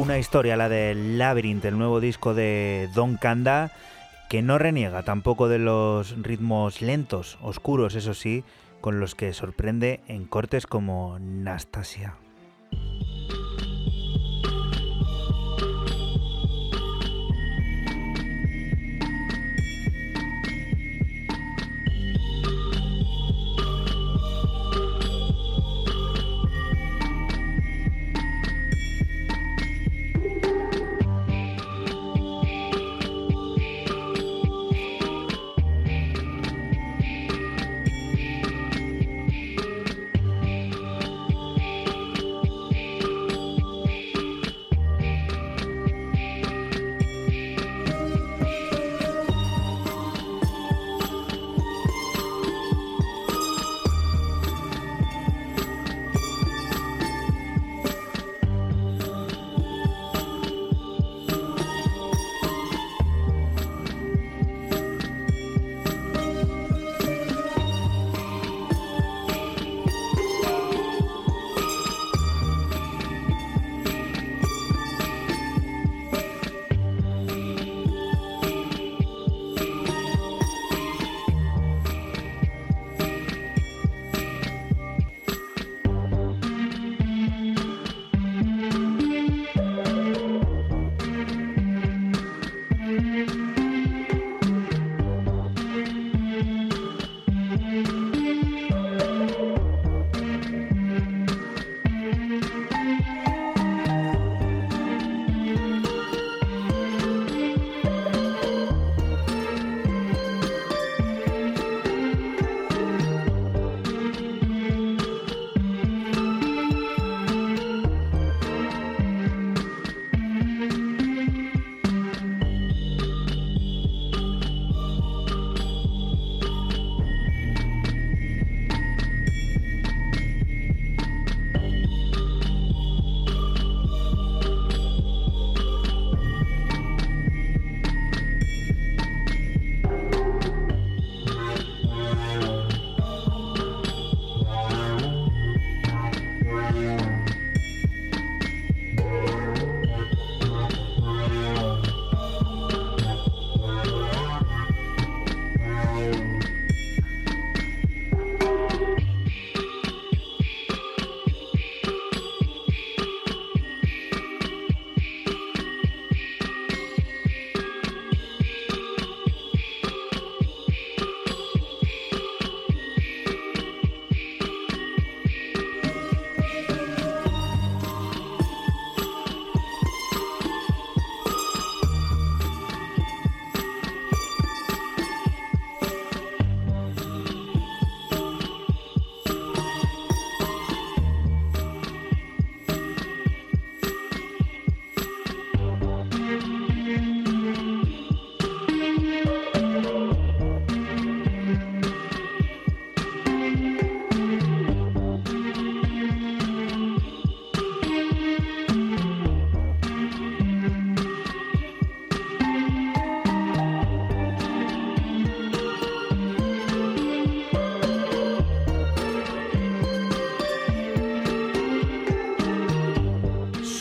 S1: Una historia, la de Labyrinth, el nuevo disco de Don Kanda, que no reniega tampoco de los ritmos lentos, oscuros, eso sí, con los que sorprende en cortes como Nastasia.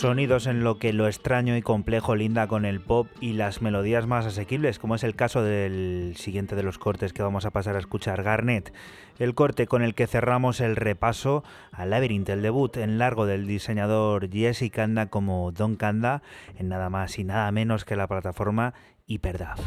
S1: Sonidos en lo que lo extraño y complejo linda con el pop y las melodías más asequibles, como es el caso del siguiente de los cortes que vamos a pasar a escuchar, Garnet, el corte con el que cerramos el repaso a Labyrinth, el debut en largo del diseñador Jesse Kanda como Don Kanda, en nada más y nada menos que la plataforma HyperDAV.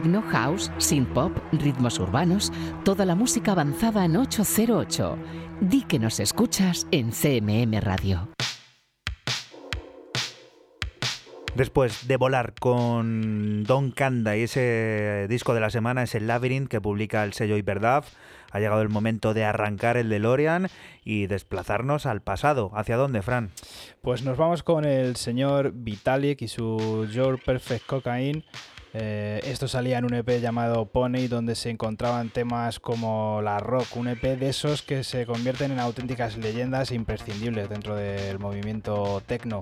S5: Techno, house, synth pop, ritmos urbanos, toda la música avanzada en 808. Di que nos escuchas en CMM Radio.
S1: Después de volar con Don Kanda y ese disco de la semana es el Labyrinth que publica el sello Hyperdub, ha llegado el momento de arrancar el DeLorean y desplazarnos al pasado. ¿Hacia dónde, Fran?
S6: Pues nos vamos con el señor Vitalik y su Your Perfect Cocaine. Eh, esto salía en un EP llamado Pony, donde se encontraban temas como la rock, un EP de esos que se convierten en auténticas leyendas imprescindibles dentro del movimiento techno.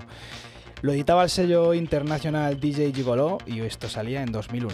S6: Lo editaba el sello internacional DJ Gigolo y esto salía en 2001.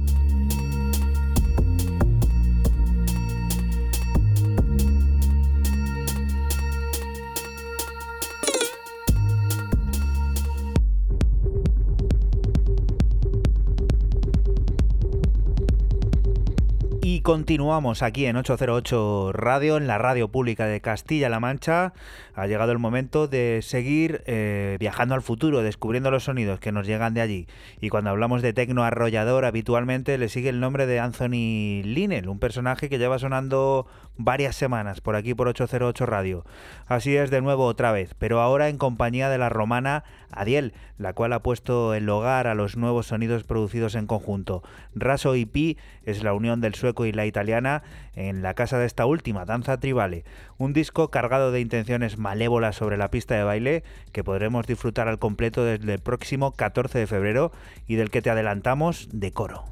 S1: Continuamos aquí en 808 Radio, en la radio pública de Castilla-La Mancha. Ha llegado el momento de seguir eh, viajando al futuro, descubriendo los sonidos que nos llegan de allí. Y cuando hablamos de tecno arrollador, habitualmente le sigue el nombre de Anthony Linnell, un personaje que lleva sonando varias semanas por aquí por 808 Radio. Así es de nuevo otra vez, pero ahora en compañía de la romana Adiel, la cual ha puesto el hogar a los nuevos sonidos producidos en conjunto. Raso y Pi es la unión del sueco y la italiana en la casa de esta última, Danza Tribale, un disco cargado de intenciones malévolas sobre la pista de baile que podremos disfrutar al completo desde el próximo 14 de febrero y del que te adelantamos de coro.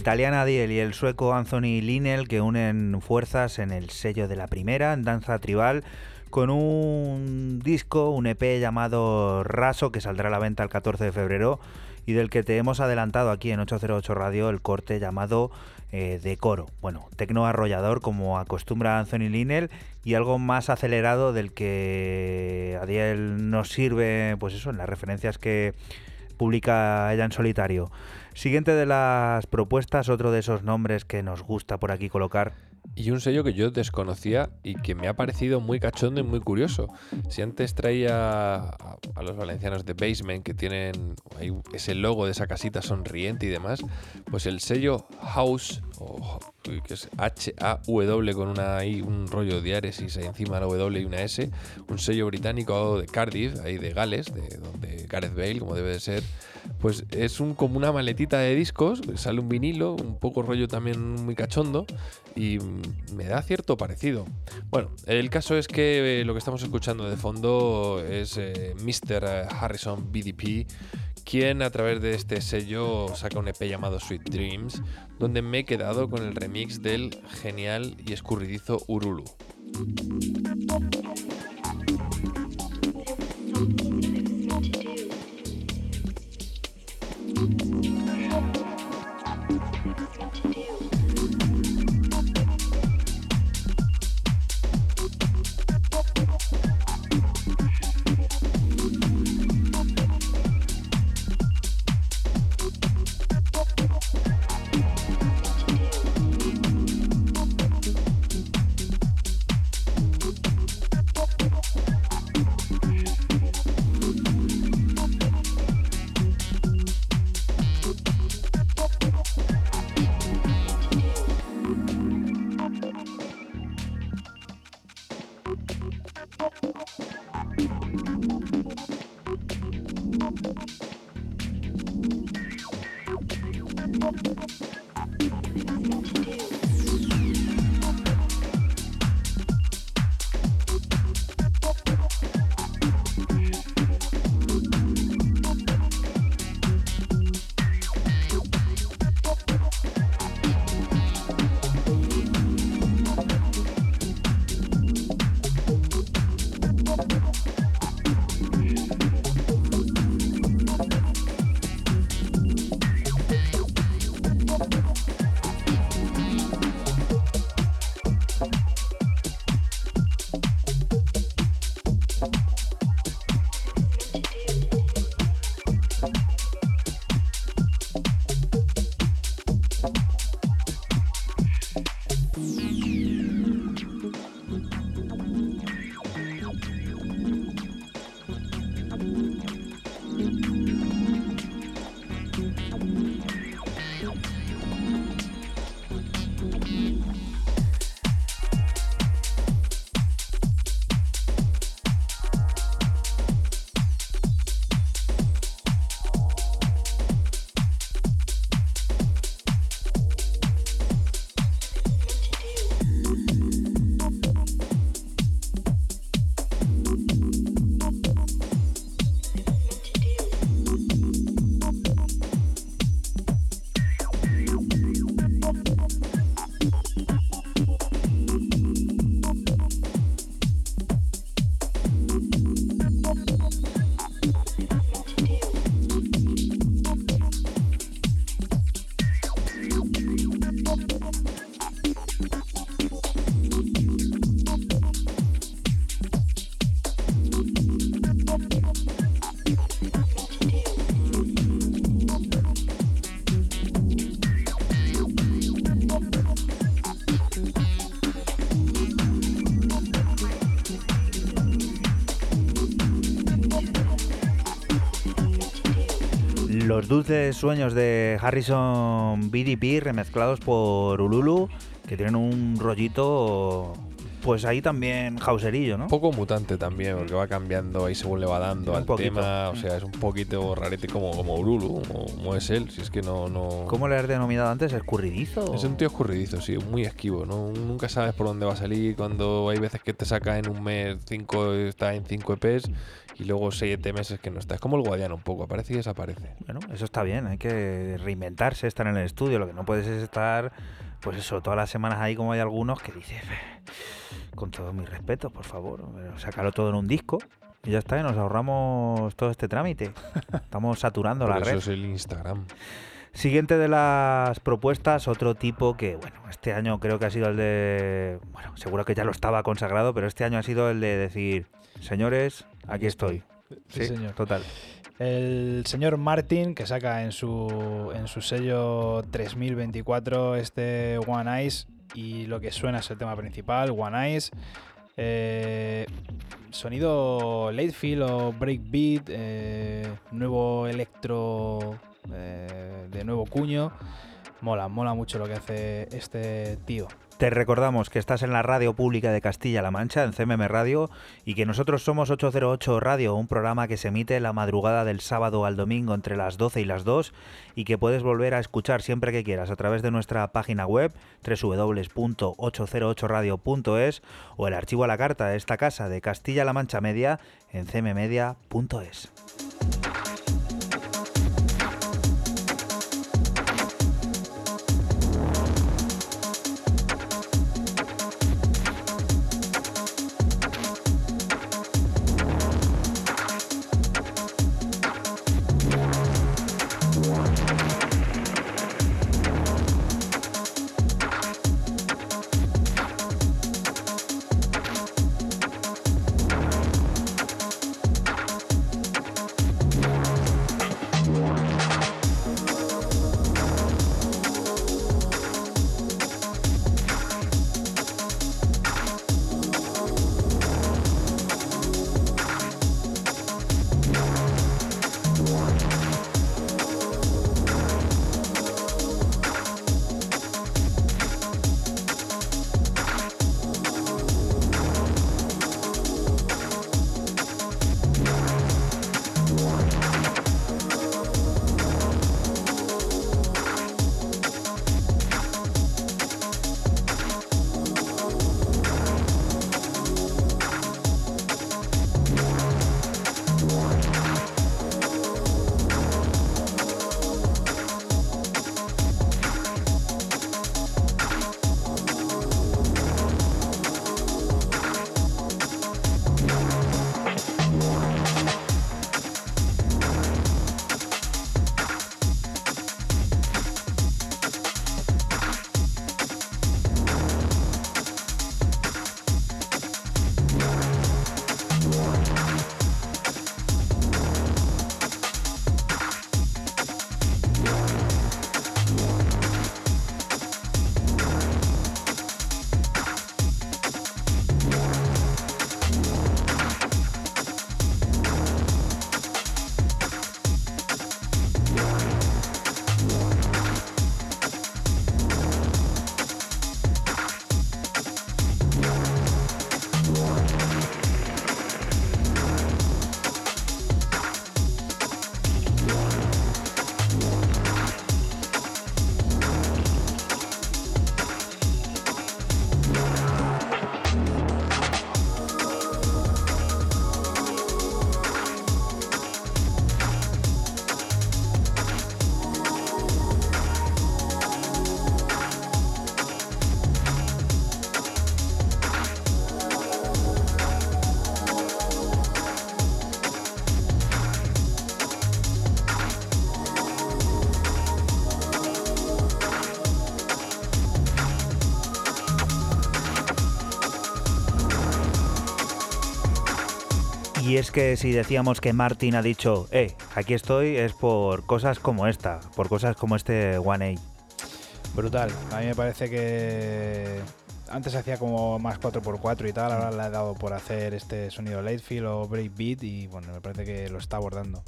S1: Italiana Diel y el sueco Anthony Linnell que unen fuerzas en el sello de la primera, en danza tribal, con un disco, un EP llamado Raso, que saldrá a la venta el 14 de febrero y del que te hemos adelantado aquí en 808 Radio el corte llamado eh, Decoro. Bueno, tecno arrollador como acostumbra Anthony Linnell y algo más acelerado del que Adiel nos sirve, pues eso, en las referencias que publica ella en solitario. Siguiente de las propuestas, otro de esos nombres que nos gusta por aquí colocar.
S3: Y un sello que yo desconocía y que me ha parecido muy cachondo y muy curioso. Si antes traía a, los valencianos de Basement, que tienen ese logo de esa casita sonriente y demás, pues el sello House, o que es H-A-W con una I, un rollo de y encima la W y una S, un sello británico de Cardiff, ahí de Gales, de donde Gareth Bale, como debe de ser, Pues es un, como una maletita de discos, sale un vinilo, un poco rollo también muy cachondo y me da cierto parecido. Bueno, el caso es que eh, lo que estamos escuchando de fondo es eh, Mr. Harrison BDP, quien a través de este sello saca un EP llamado Sweet Dreams, donde me he quedado con el remix del genial y escurridizo Urulu.
S1: Dulces sueños de Harrison BDP remezclados por Ululu, que tienen un rollito, pues ahí también hauserillo, ¿no?
S3: Un poco mutante también, porque va cambiando ahí según le va dando
S1: Un
S3: al
S1: poquito.
S3: tema. O sea, es un poquito rarete como, como Urulu, como, como es él. Si es que no. no...
S1: ¿Cómo le has denominado antes? ¿Escurridizo?
S3: Es un tío escurridizo, sí, muy esquivo, ¿no? Nunca sabes por dónde va a salir. Cuando hay veces que te saca en un mes 5, está en 5 EPs y luego 7 meses que no está. Es como el Guadiana un poco, aparece y desaparece.
S1: Bueno, eso está bien, hay que reinventarse, estar en el estudio. Lo que no puedes es estar, pues eso, todas las semanas ahí como hay algunos que dices, con todo mi respeto, por favor, sácalo todo en un disco y ya está, y nos ahorramos todo este trámite. Estamos saturando la
S3: eso
S1: red.
S3: es el Instagram.
S1: Siguiente de las propuestas, otro tipo que, bueno, este año creo que ha sido el de, bueno, seguro que ya lo estaba consagrado, pero este año ha sido el de decir, señores, aquí estoy.
S2: Sí, señor.
S1: Total.
S2: El señor Martin, que saca en su, en su sello 3024 este One Eyes, y lo que suena es el tema principal, One Eyes. Eh, sonido Latefield o Breakbeat, eh, nuevo electro eh, de nuevo cuño. Mola, mola mucho lo que hace este tío.
S1: Te recordamos que estás en la radio pública de Castilla-La Mancha, en CMM Radio, y que nosotros somos 808 Radio, un programa que se emite la madrugada del sábado al domingo entre las 12 y las 2 y que puedes volver a escuchar siempre que quieras a través de nuestra página web www.808radio.es o el archivo a la carta de esta casa de Castilla-La Mancha Media en cmmedia.es. es que si decíamos que Martin ha dicho, eh, aquí estoy, es por cosas como esta, por cosas como este One A.
S2: Brutal. A mí me parece que antes hacía como más 4x4 y tal, ahora le he dado por hacer este sonido Latefield o Breakbeat y bueno, me parece que lo está abordando.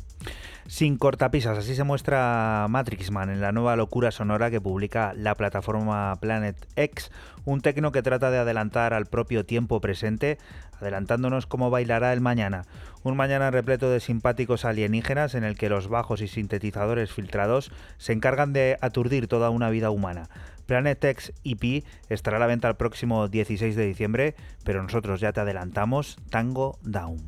S1: Sin cortapisas, así se muestra Matrixman en la nueva locura sonora que publica la plataforma Planet X, un tecno que trata de adelantar al propio tiempo presente, adelantándonos cómo bailará el mañana. Un mañana repleto de simpáticos alienígenas en el que los bajos y sintetizadores filtrados se encargan de aturdir toda una vida humana. Planet X EP estará a la venta el próximo 16 de diciembre, pero nosotros ya te adelantamos Tango Down.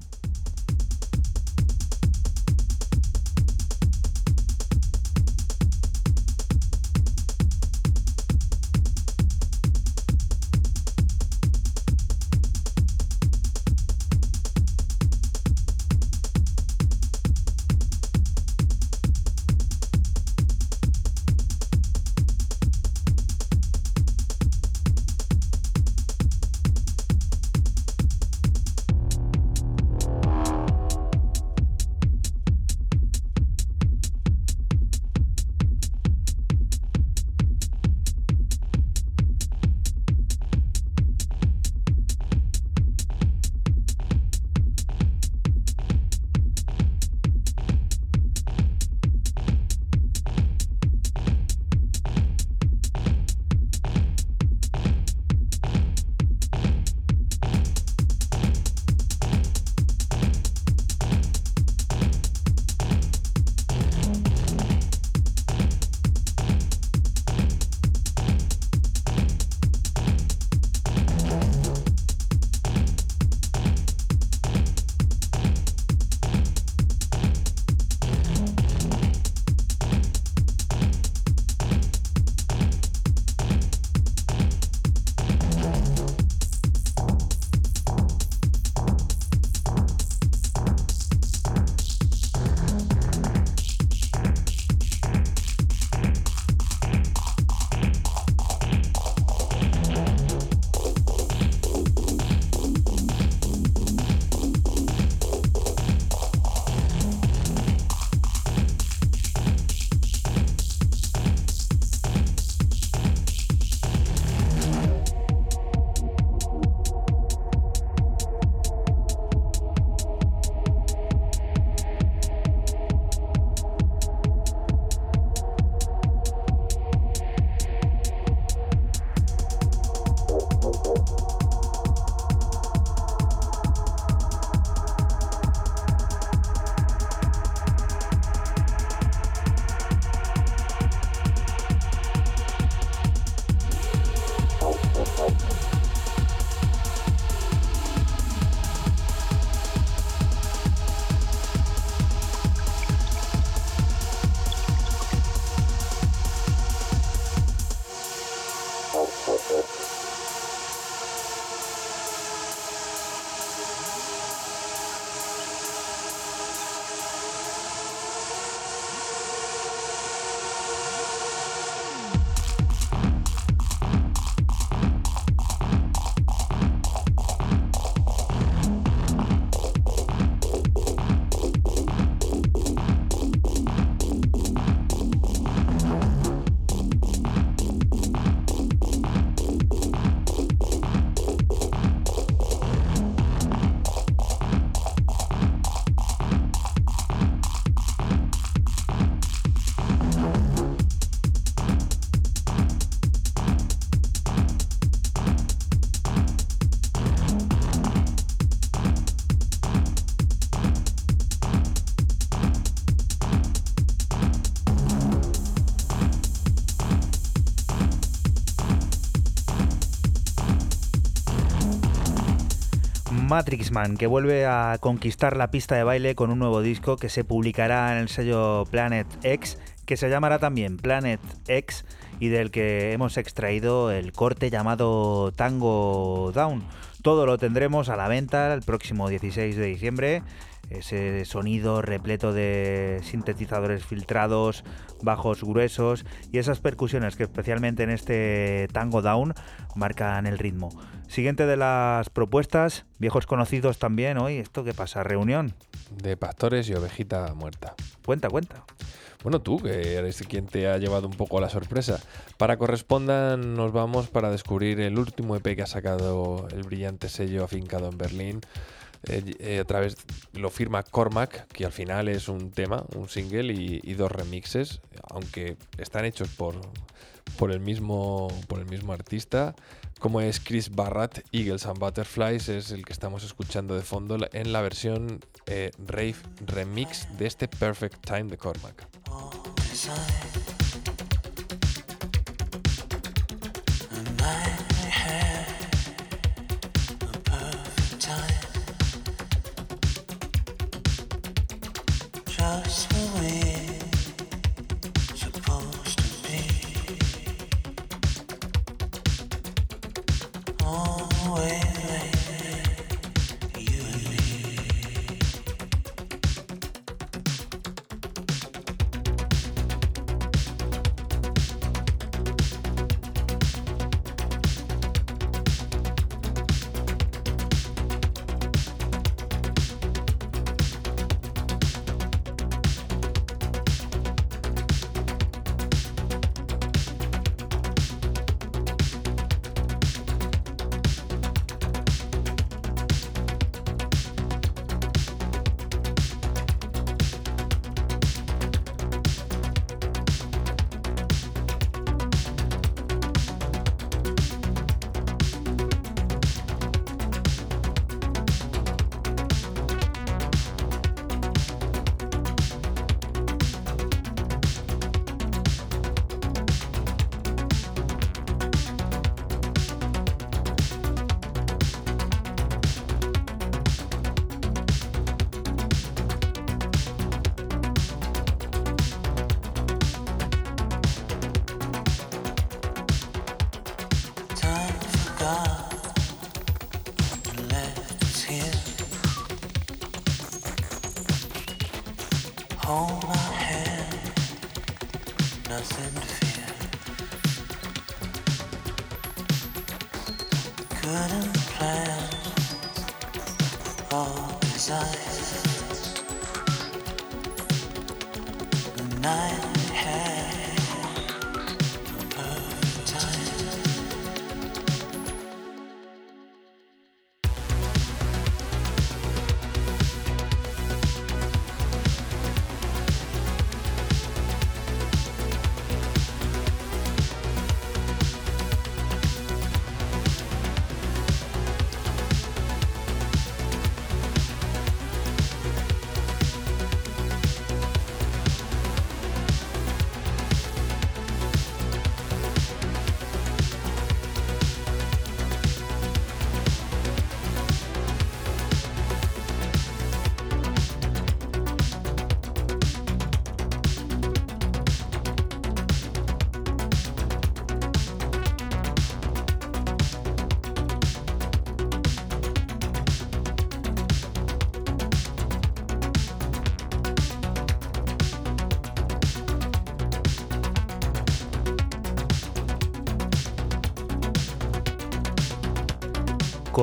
S1: Matrix Man, que vuelve a conquistar la pista de baile con un nuevo disco que se publicará en el sello Planet X, que se llamará también Planet X y del que hemos extraído el corte llamado Tango Down. Todo lo tendremos a la venta el próximo 16 de diciembre. Ese sonido repleto de sintetizadores filtrados, bajos gruesos y esas percusiones que especialmente en este Tango Down marcan el ritmo. Siguiente de las propuestas, viejos conocidos también hoy. ¿Esto qué pasa? ¿Reunión?
S3: De pastores y ovejita muerta.
S1: Cuenta, cuenta.
S3: Bueno, tú, que eres quien te ha llevado un poco a la sorpresa. Para correspondan, nos vamos para descubrir el último EP que ha sacado el brillante sello afincado en Berlín. Eh, a través lo firma Cormac, que al final es un tema, un single y, dos remixes, aunque están hechos por, por el mismo por el mismo artista, como es Chris Barrett, Eagles and Butterflies, es el que estamos escuchando de fondo en la versión eh, rave remix de este Perfect Time de Cormac.
S7: lost.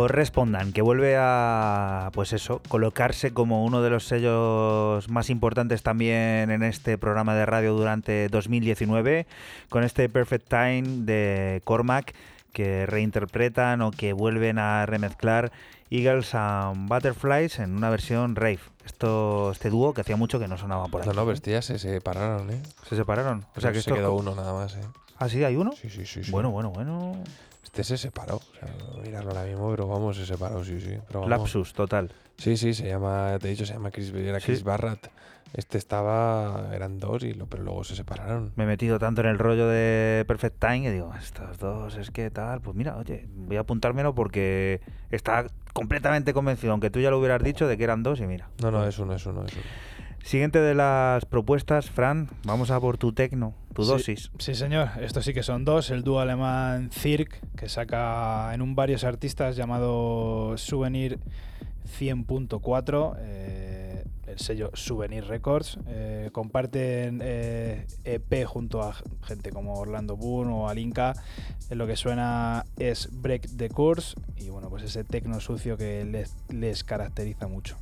S1: Correspondan, que vuelve a, pues eso, colocarse como uno de los sellos más importantes también en este programa de radio durante 2019, con este Perfect Time de Cormac, que reinterpretan o que vuelven a remezclar Eagles and Butterflies en una versión rave. Esto, este dúo que hacía mucho que no sonaba por aquí.
S3: No, no, bestías se separaron, ¿eh?
S1: Se separaron. O sea que
S3: se
S1: esto
S3: quedó uno nada más, ¿eh?
S1: ¿Ah, sí? ¿Hay uno?
S3: Sí, sí, sí. sí.
S1: Bueno, bueno, bueno.
S3: Este se separó. O sea, mirarlo ahora mismo, pero vamos, se separó, sí, sí. Pero vamos.
S1: Lapsus, total.
S3: Sí, sí, se llama, te he dicho, se llama Chris, era
S1: Sí.
S3: Chris Barrett. Este estaba, eran dos, y lo, pero luego se separaron.
S1: Me he metido tanto en el rollo de Perfect Time que digo, estos dos es que tal, pues mira, oye, voy a apuntármelo porque está completamente convencido, aunque tú ya lo hubieras dicho, de que eran dos y mira.
S3: No, no, es uno, es uno, es uno.
S1: Siguiente de las propuestas, Fran, vamos a por tu tecno, tu
S2: Sí,
S1: dosis.
S2: Sí, señor. Estos sí que son dos. El dúo alemán Cirque, que saca en un varios artistas llamado Souvenir 100.4, eh, el sello Souvenir Records. Eh, comparten eh, EP junto a gente como Orlando Boone o Alinka. Lo que suena es Break the Course y bueno, pues ese tecno sucio que les, les caracteriza mucho.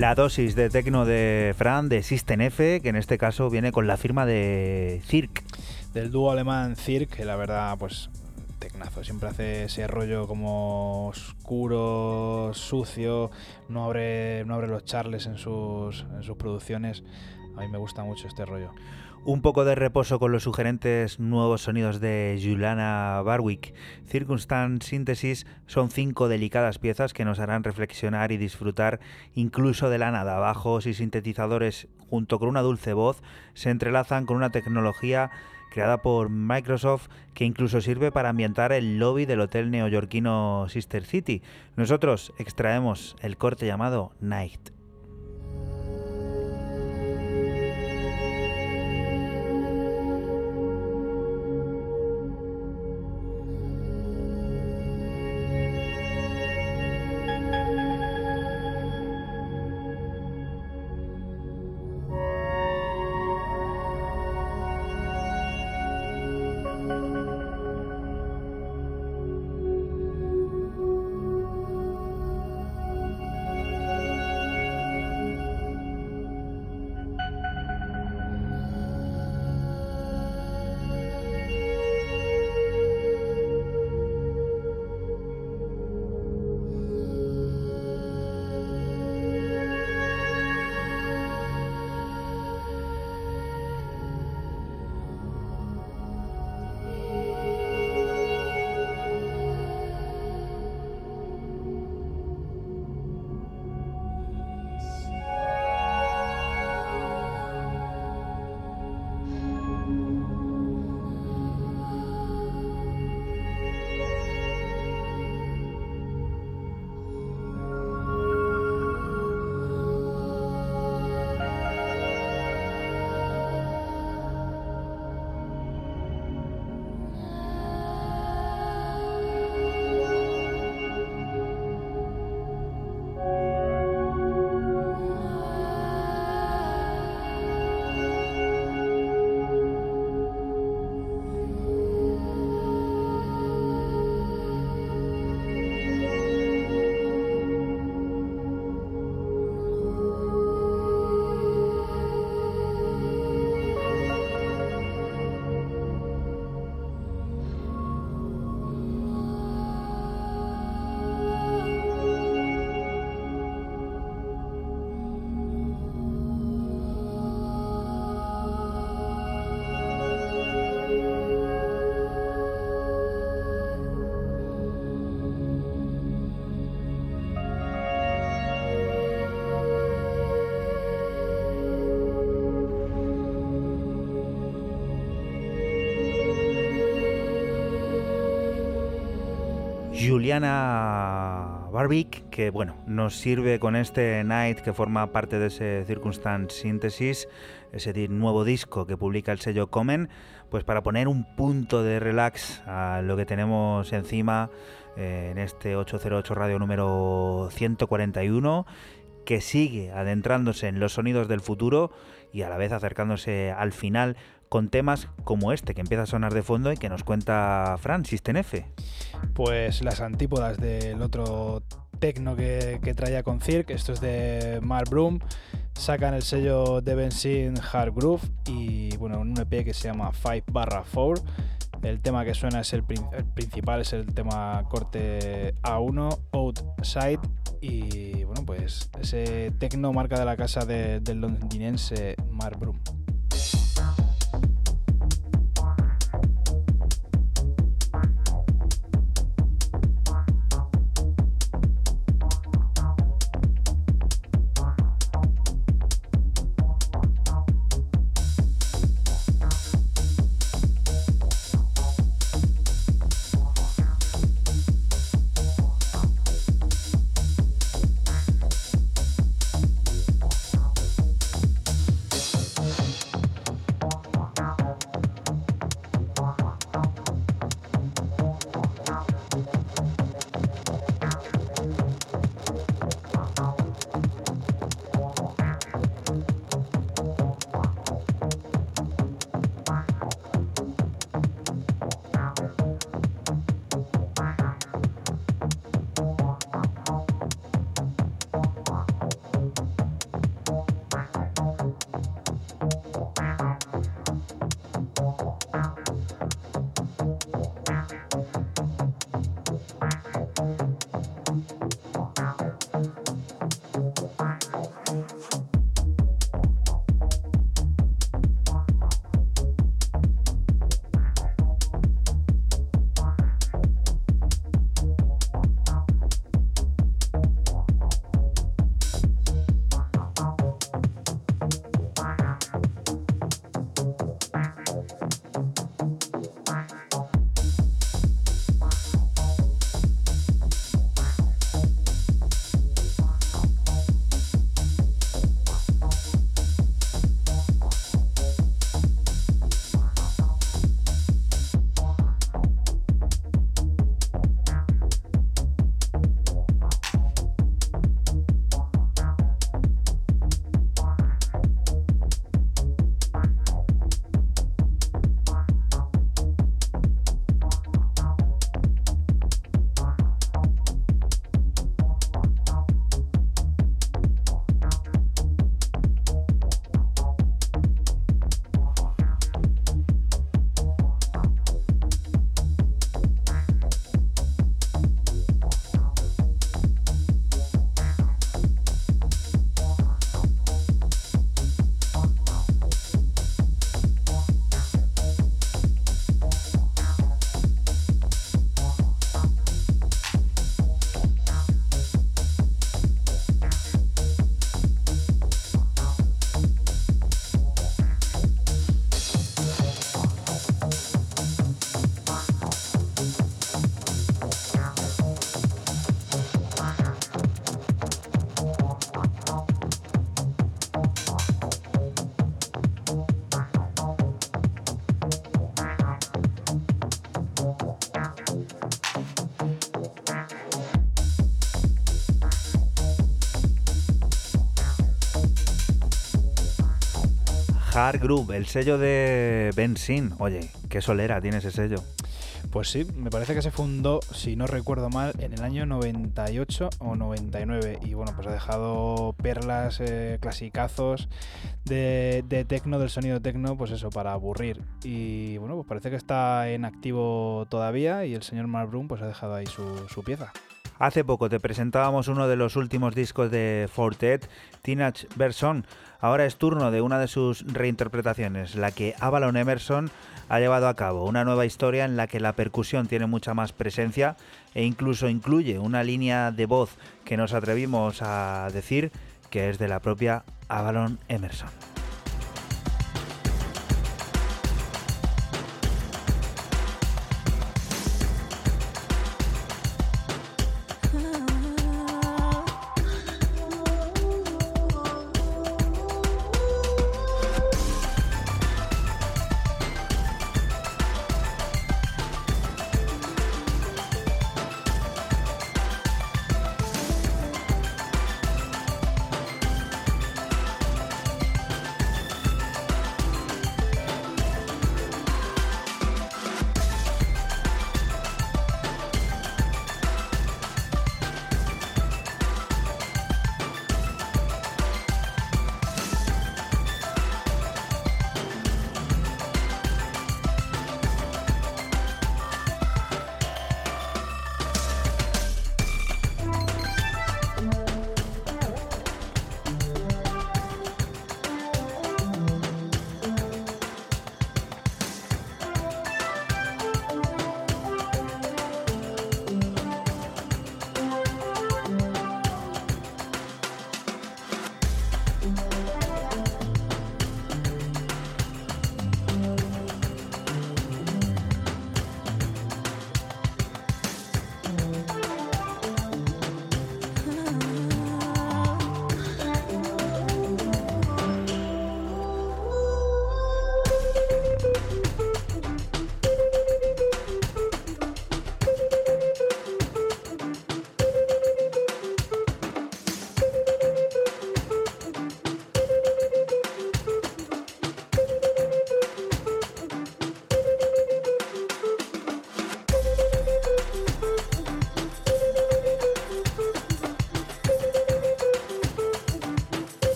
S1: La dosis de tecno de Fran de System F, que en este caso viene con la firma de Cirque.
S2: del dúo alemán Cirque, que la verdad, pues tecnazo. Siempre hace ese rollo como oscuro, sucio, no abre, no abre los charles en sus, en sus producciones. A mí me gusta mucho este rollo.
S1: Un poco de reposo con los sugerentes nuevos sonidos de Juliana Barwick. Circumstance Synthesis son cinco delicadas piezas que nos harán reflexionar y disfrutar incluso de la nada. Bajos y sintetizadores, junto con una dulce voz, se entrelazan con una tecnología creada por Microsoft que incluso sirve para ambientar el lobby del hotel neoyorquino Sister City. Nosotros extraemos el corte llamado Night. Juliana Barbic, que bueno, nos sirve con este Night que forma parte de ese Circumstance Synthesis, ese nuevo disco que publica el sello Comen, pues para poner un punto de relax a lo que tenemos encima eh, en este 808 radio número 141, que sigue adentrándose en los sonidos del futuro y a la vez acercándose al final con temas como este que empieza a sonar de fondo y que nos cuenta Fran Sistenefe.
S2: Pues las antípodas del otro tecno que, que traía con Cirque, esto es de Mark Broom, sacan el sello de Benzin Hard Groove y bueno, un EP que se llama 5 barra 4. El tema que suena es el, prin- el principal, es el tema corte A1, Outside, y bueno, pues ese tecno marca de la casa de- del londinense Mark Broom.
S1: Hard Groove, el sello de Benzin. Oye, qué solera tiene ese sello.
S2: Pues sí, me parece que se fundó, si no recuerdo mal, en el año 98 o 99. Y bueno, pues ha dejado perlas, eh, clasicazos de, de tecno, del sonido tecno, pues eso, para aburrir. Y bueno, pues parece que está en activo todavía y el señor Mark Broom pues ha dejado ahí su pieza.
S1: Hace poco te presentábamos uno de los últimos discos de Fortet, Teenage Version. Ahora es turno de una de sus reinterpretaciones, la que Avalon Emerson ha llevado a cabo. Una nueva historia en la que la percusión tiene mucha más presencia e incluso incluye una línea de voz que nos atrevimos a decir que es de la propia Avalon Emerson.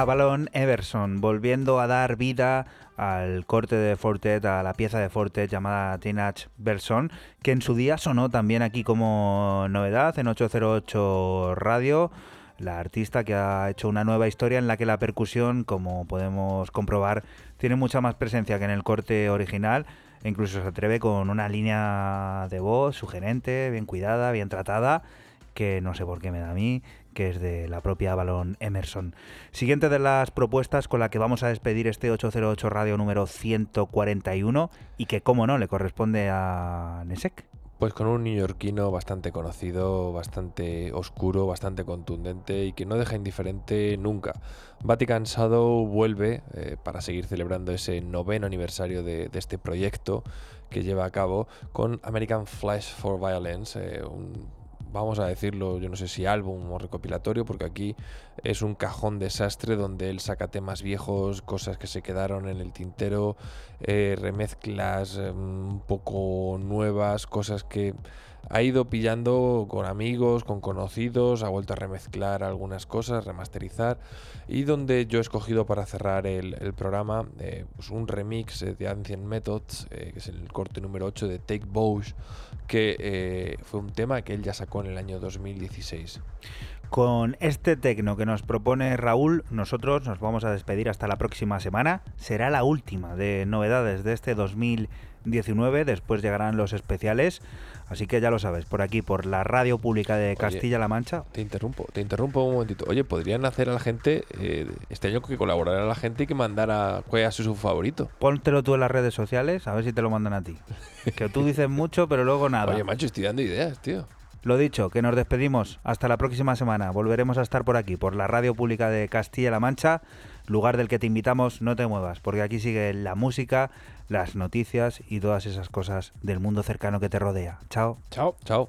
S1: Avalon Everson, volviendo a dar vida al corte de Fortet, a la pieza de Fortet llamada Teenage Verson, que en su día sonó también aquí como novedad en 808 Radio. La artista que ha hecho una nueva historia en la que la percusión, como podemos comprobar, tiene mucha más presencia que en el corte original incluso se atreve con una línea de voz sugerente, bien cuidada, bien tratada, que no sé por qué me da a mí, que es de la propia Balón Emerson. Siguiente de las propuestas con la que vamos a despedir este 808 Radio número 141 y que, como no, le corresponde a Nesek.
S3: Pues con un neoyorquino bastante conocido, bastante oscuro, bastante contundente y que no deja indiferente nunca. Vatican Shadow vuelve eh, para seguir celebrando ese noveno aniversario de, este proyecto que lleva a cabo con American Flash for Violence, eh, un vamos a decirlo, yo no sé si álbum o recopilatorio, porque aquí es un cajón desastre donde él saca temas viejos, cosas que se quedaron en el tintero, eh, remezclas eh, un poco nuevas, cosas que ha ido pillando con amigos, con conocidos, ha vuelto a remezclar algunas cosas, remasterizar, y donde yo he escogido para cerrar el, programa eh, pues un remix de Ancient Methods, eh, que es el corte número 8 de Take Bows, que eh, fue un tema que él ya sacó en el año 2016.
S1: Con este tecno que nos propone Raúl, nosotros nos vamos a despedir hasta la próxima semana. Será la última de novedades de este 2019. Después llegarán los especiales. Así que ya lo sabes, por aquí, por la radio pública de Castilla-La Mancha.
S3: Te interrumpo, te interrumpo un momentito. Oye, podrían hacer a la gente, eh, este año que colaborara a la gente y que mandara cuál es su favorito.
S1: Póntelo tú en las redes sociales, a ver si te lo mandan a ti. [LAUGHS] Que tú dices mucho, pero luego nada.
S3: Oye, macho, estoy dando ideas, tío.
S1: Lo dicho, que nos despedimos. Hasta la próxima semana. Volveremos a estar por aquí, por la radio pública de Castilla-La Mancha, lugar del que te invitamos, no te muevas, porque aquí sigue la música, las noticias y todas esas cosas del mundo cercano que te rodea. Chao.
S2: Chao.
S3: Chao.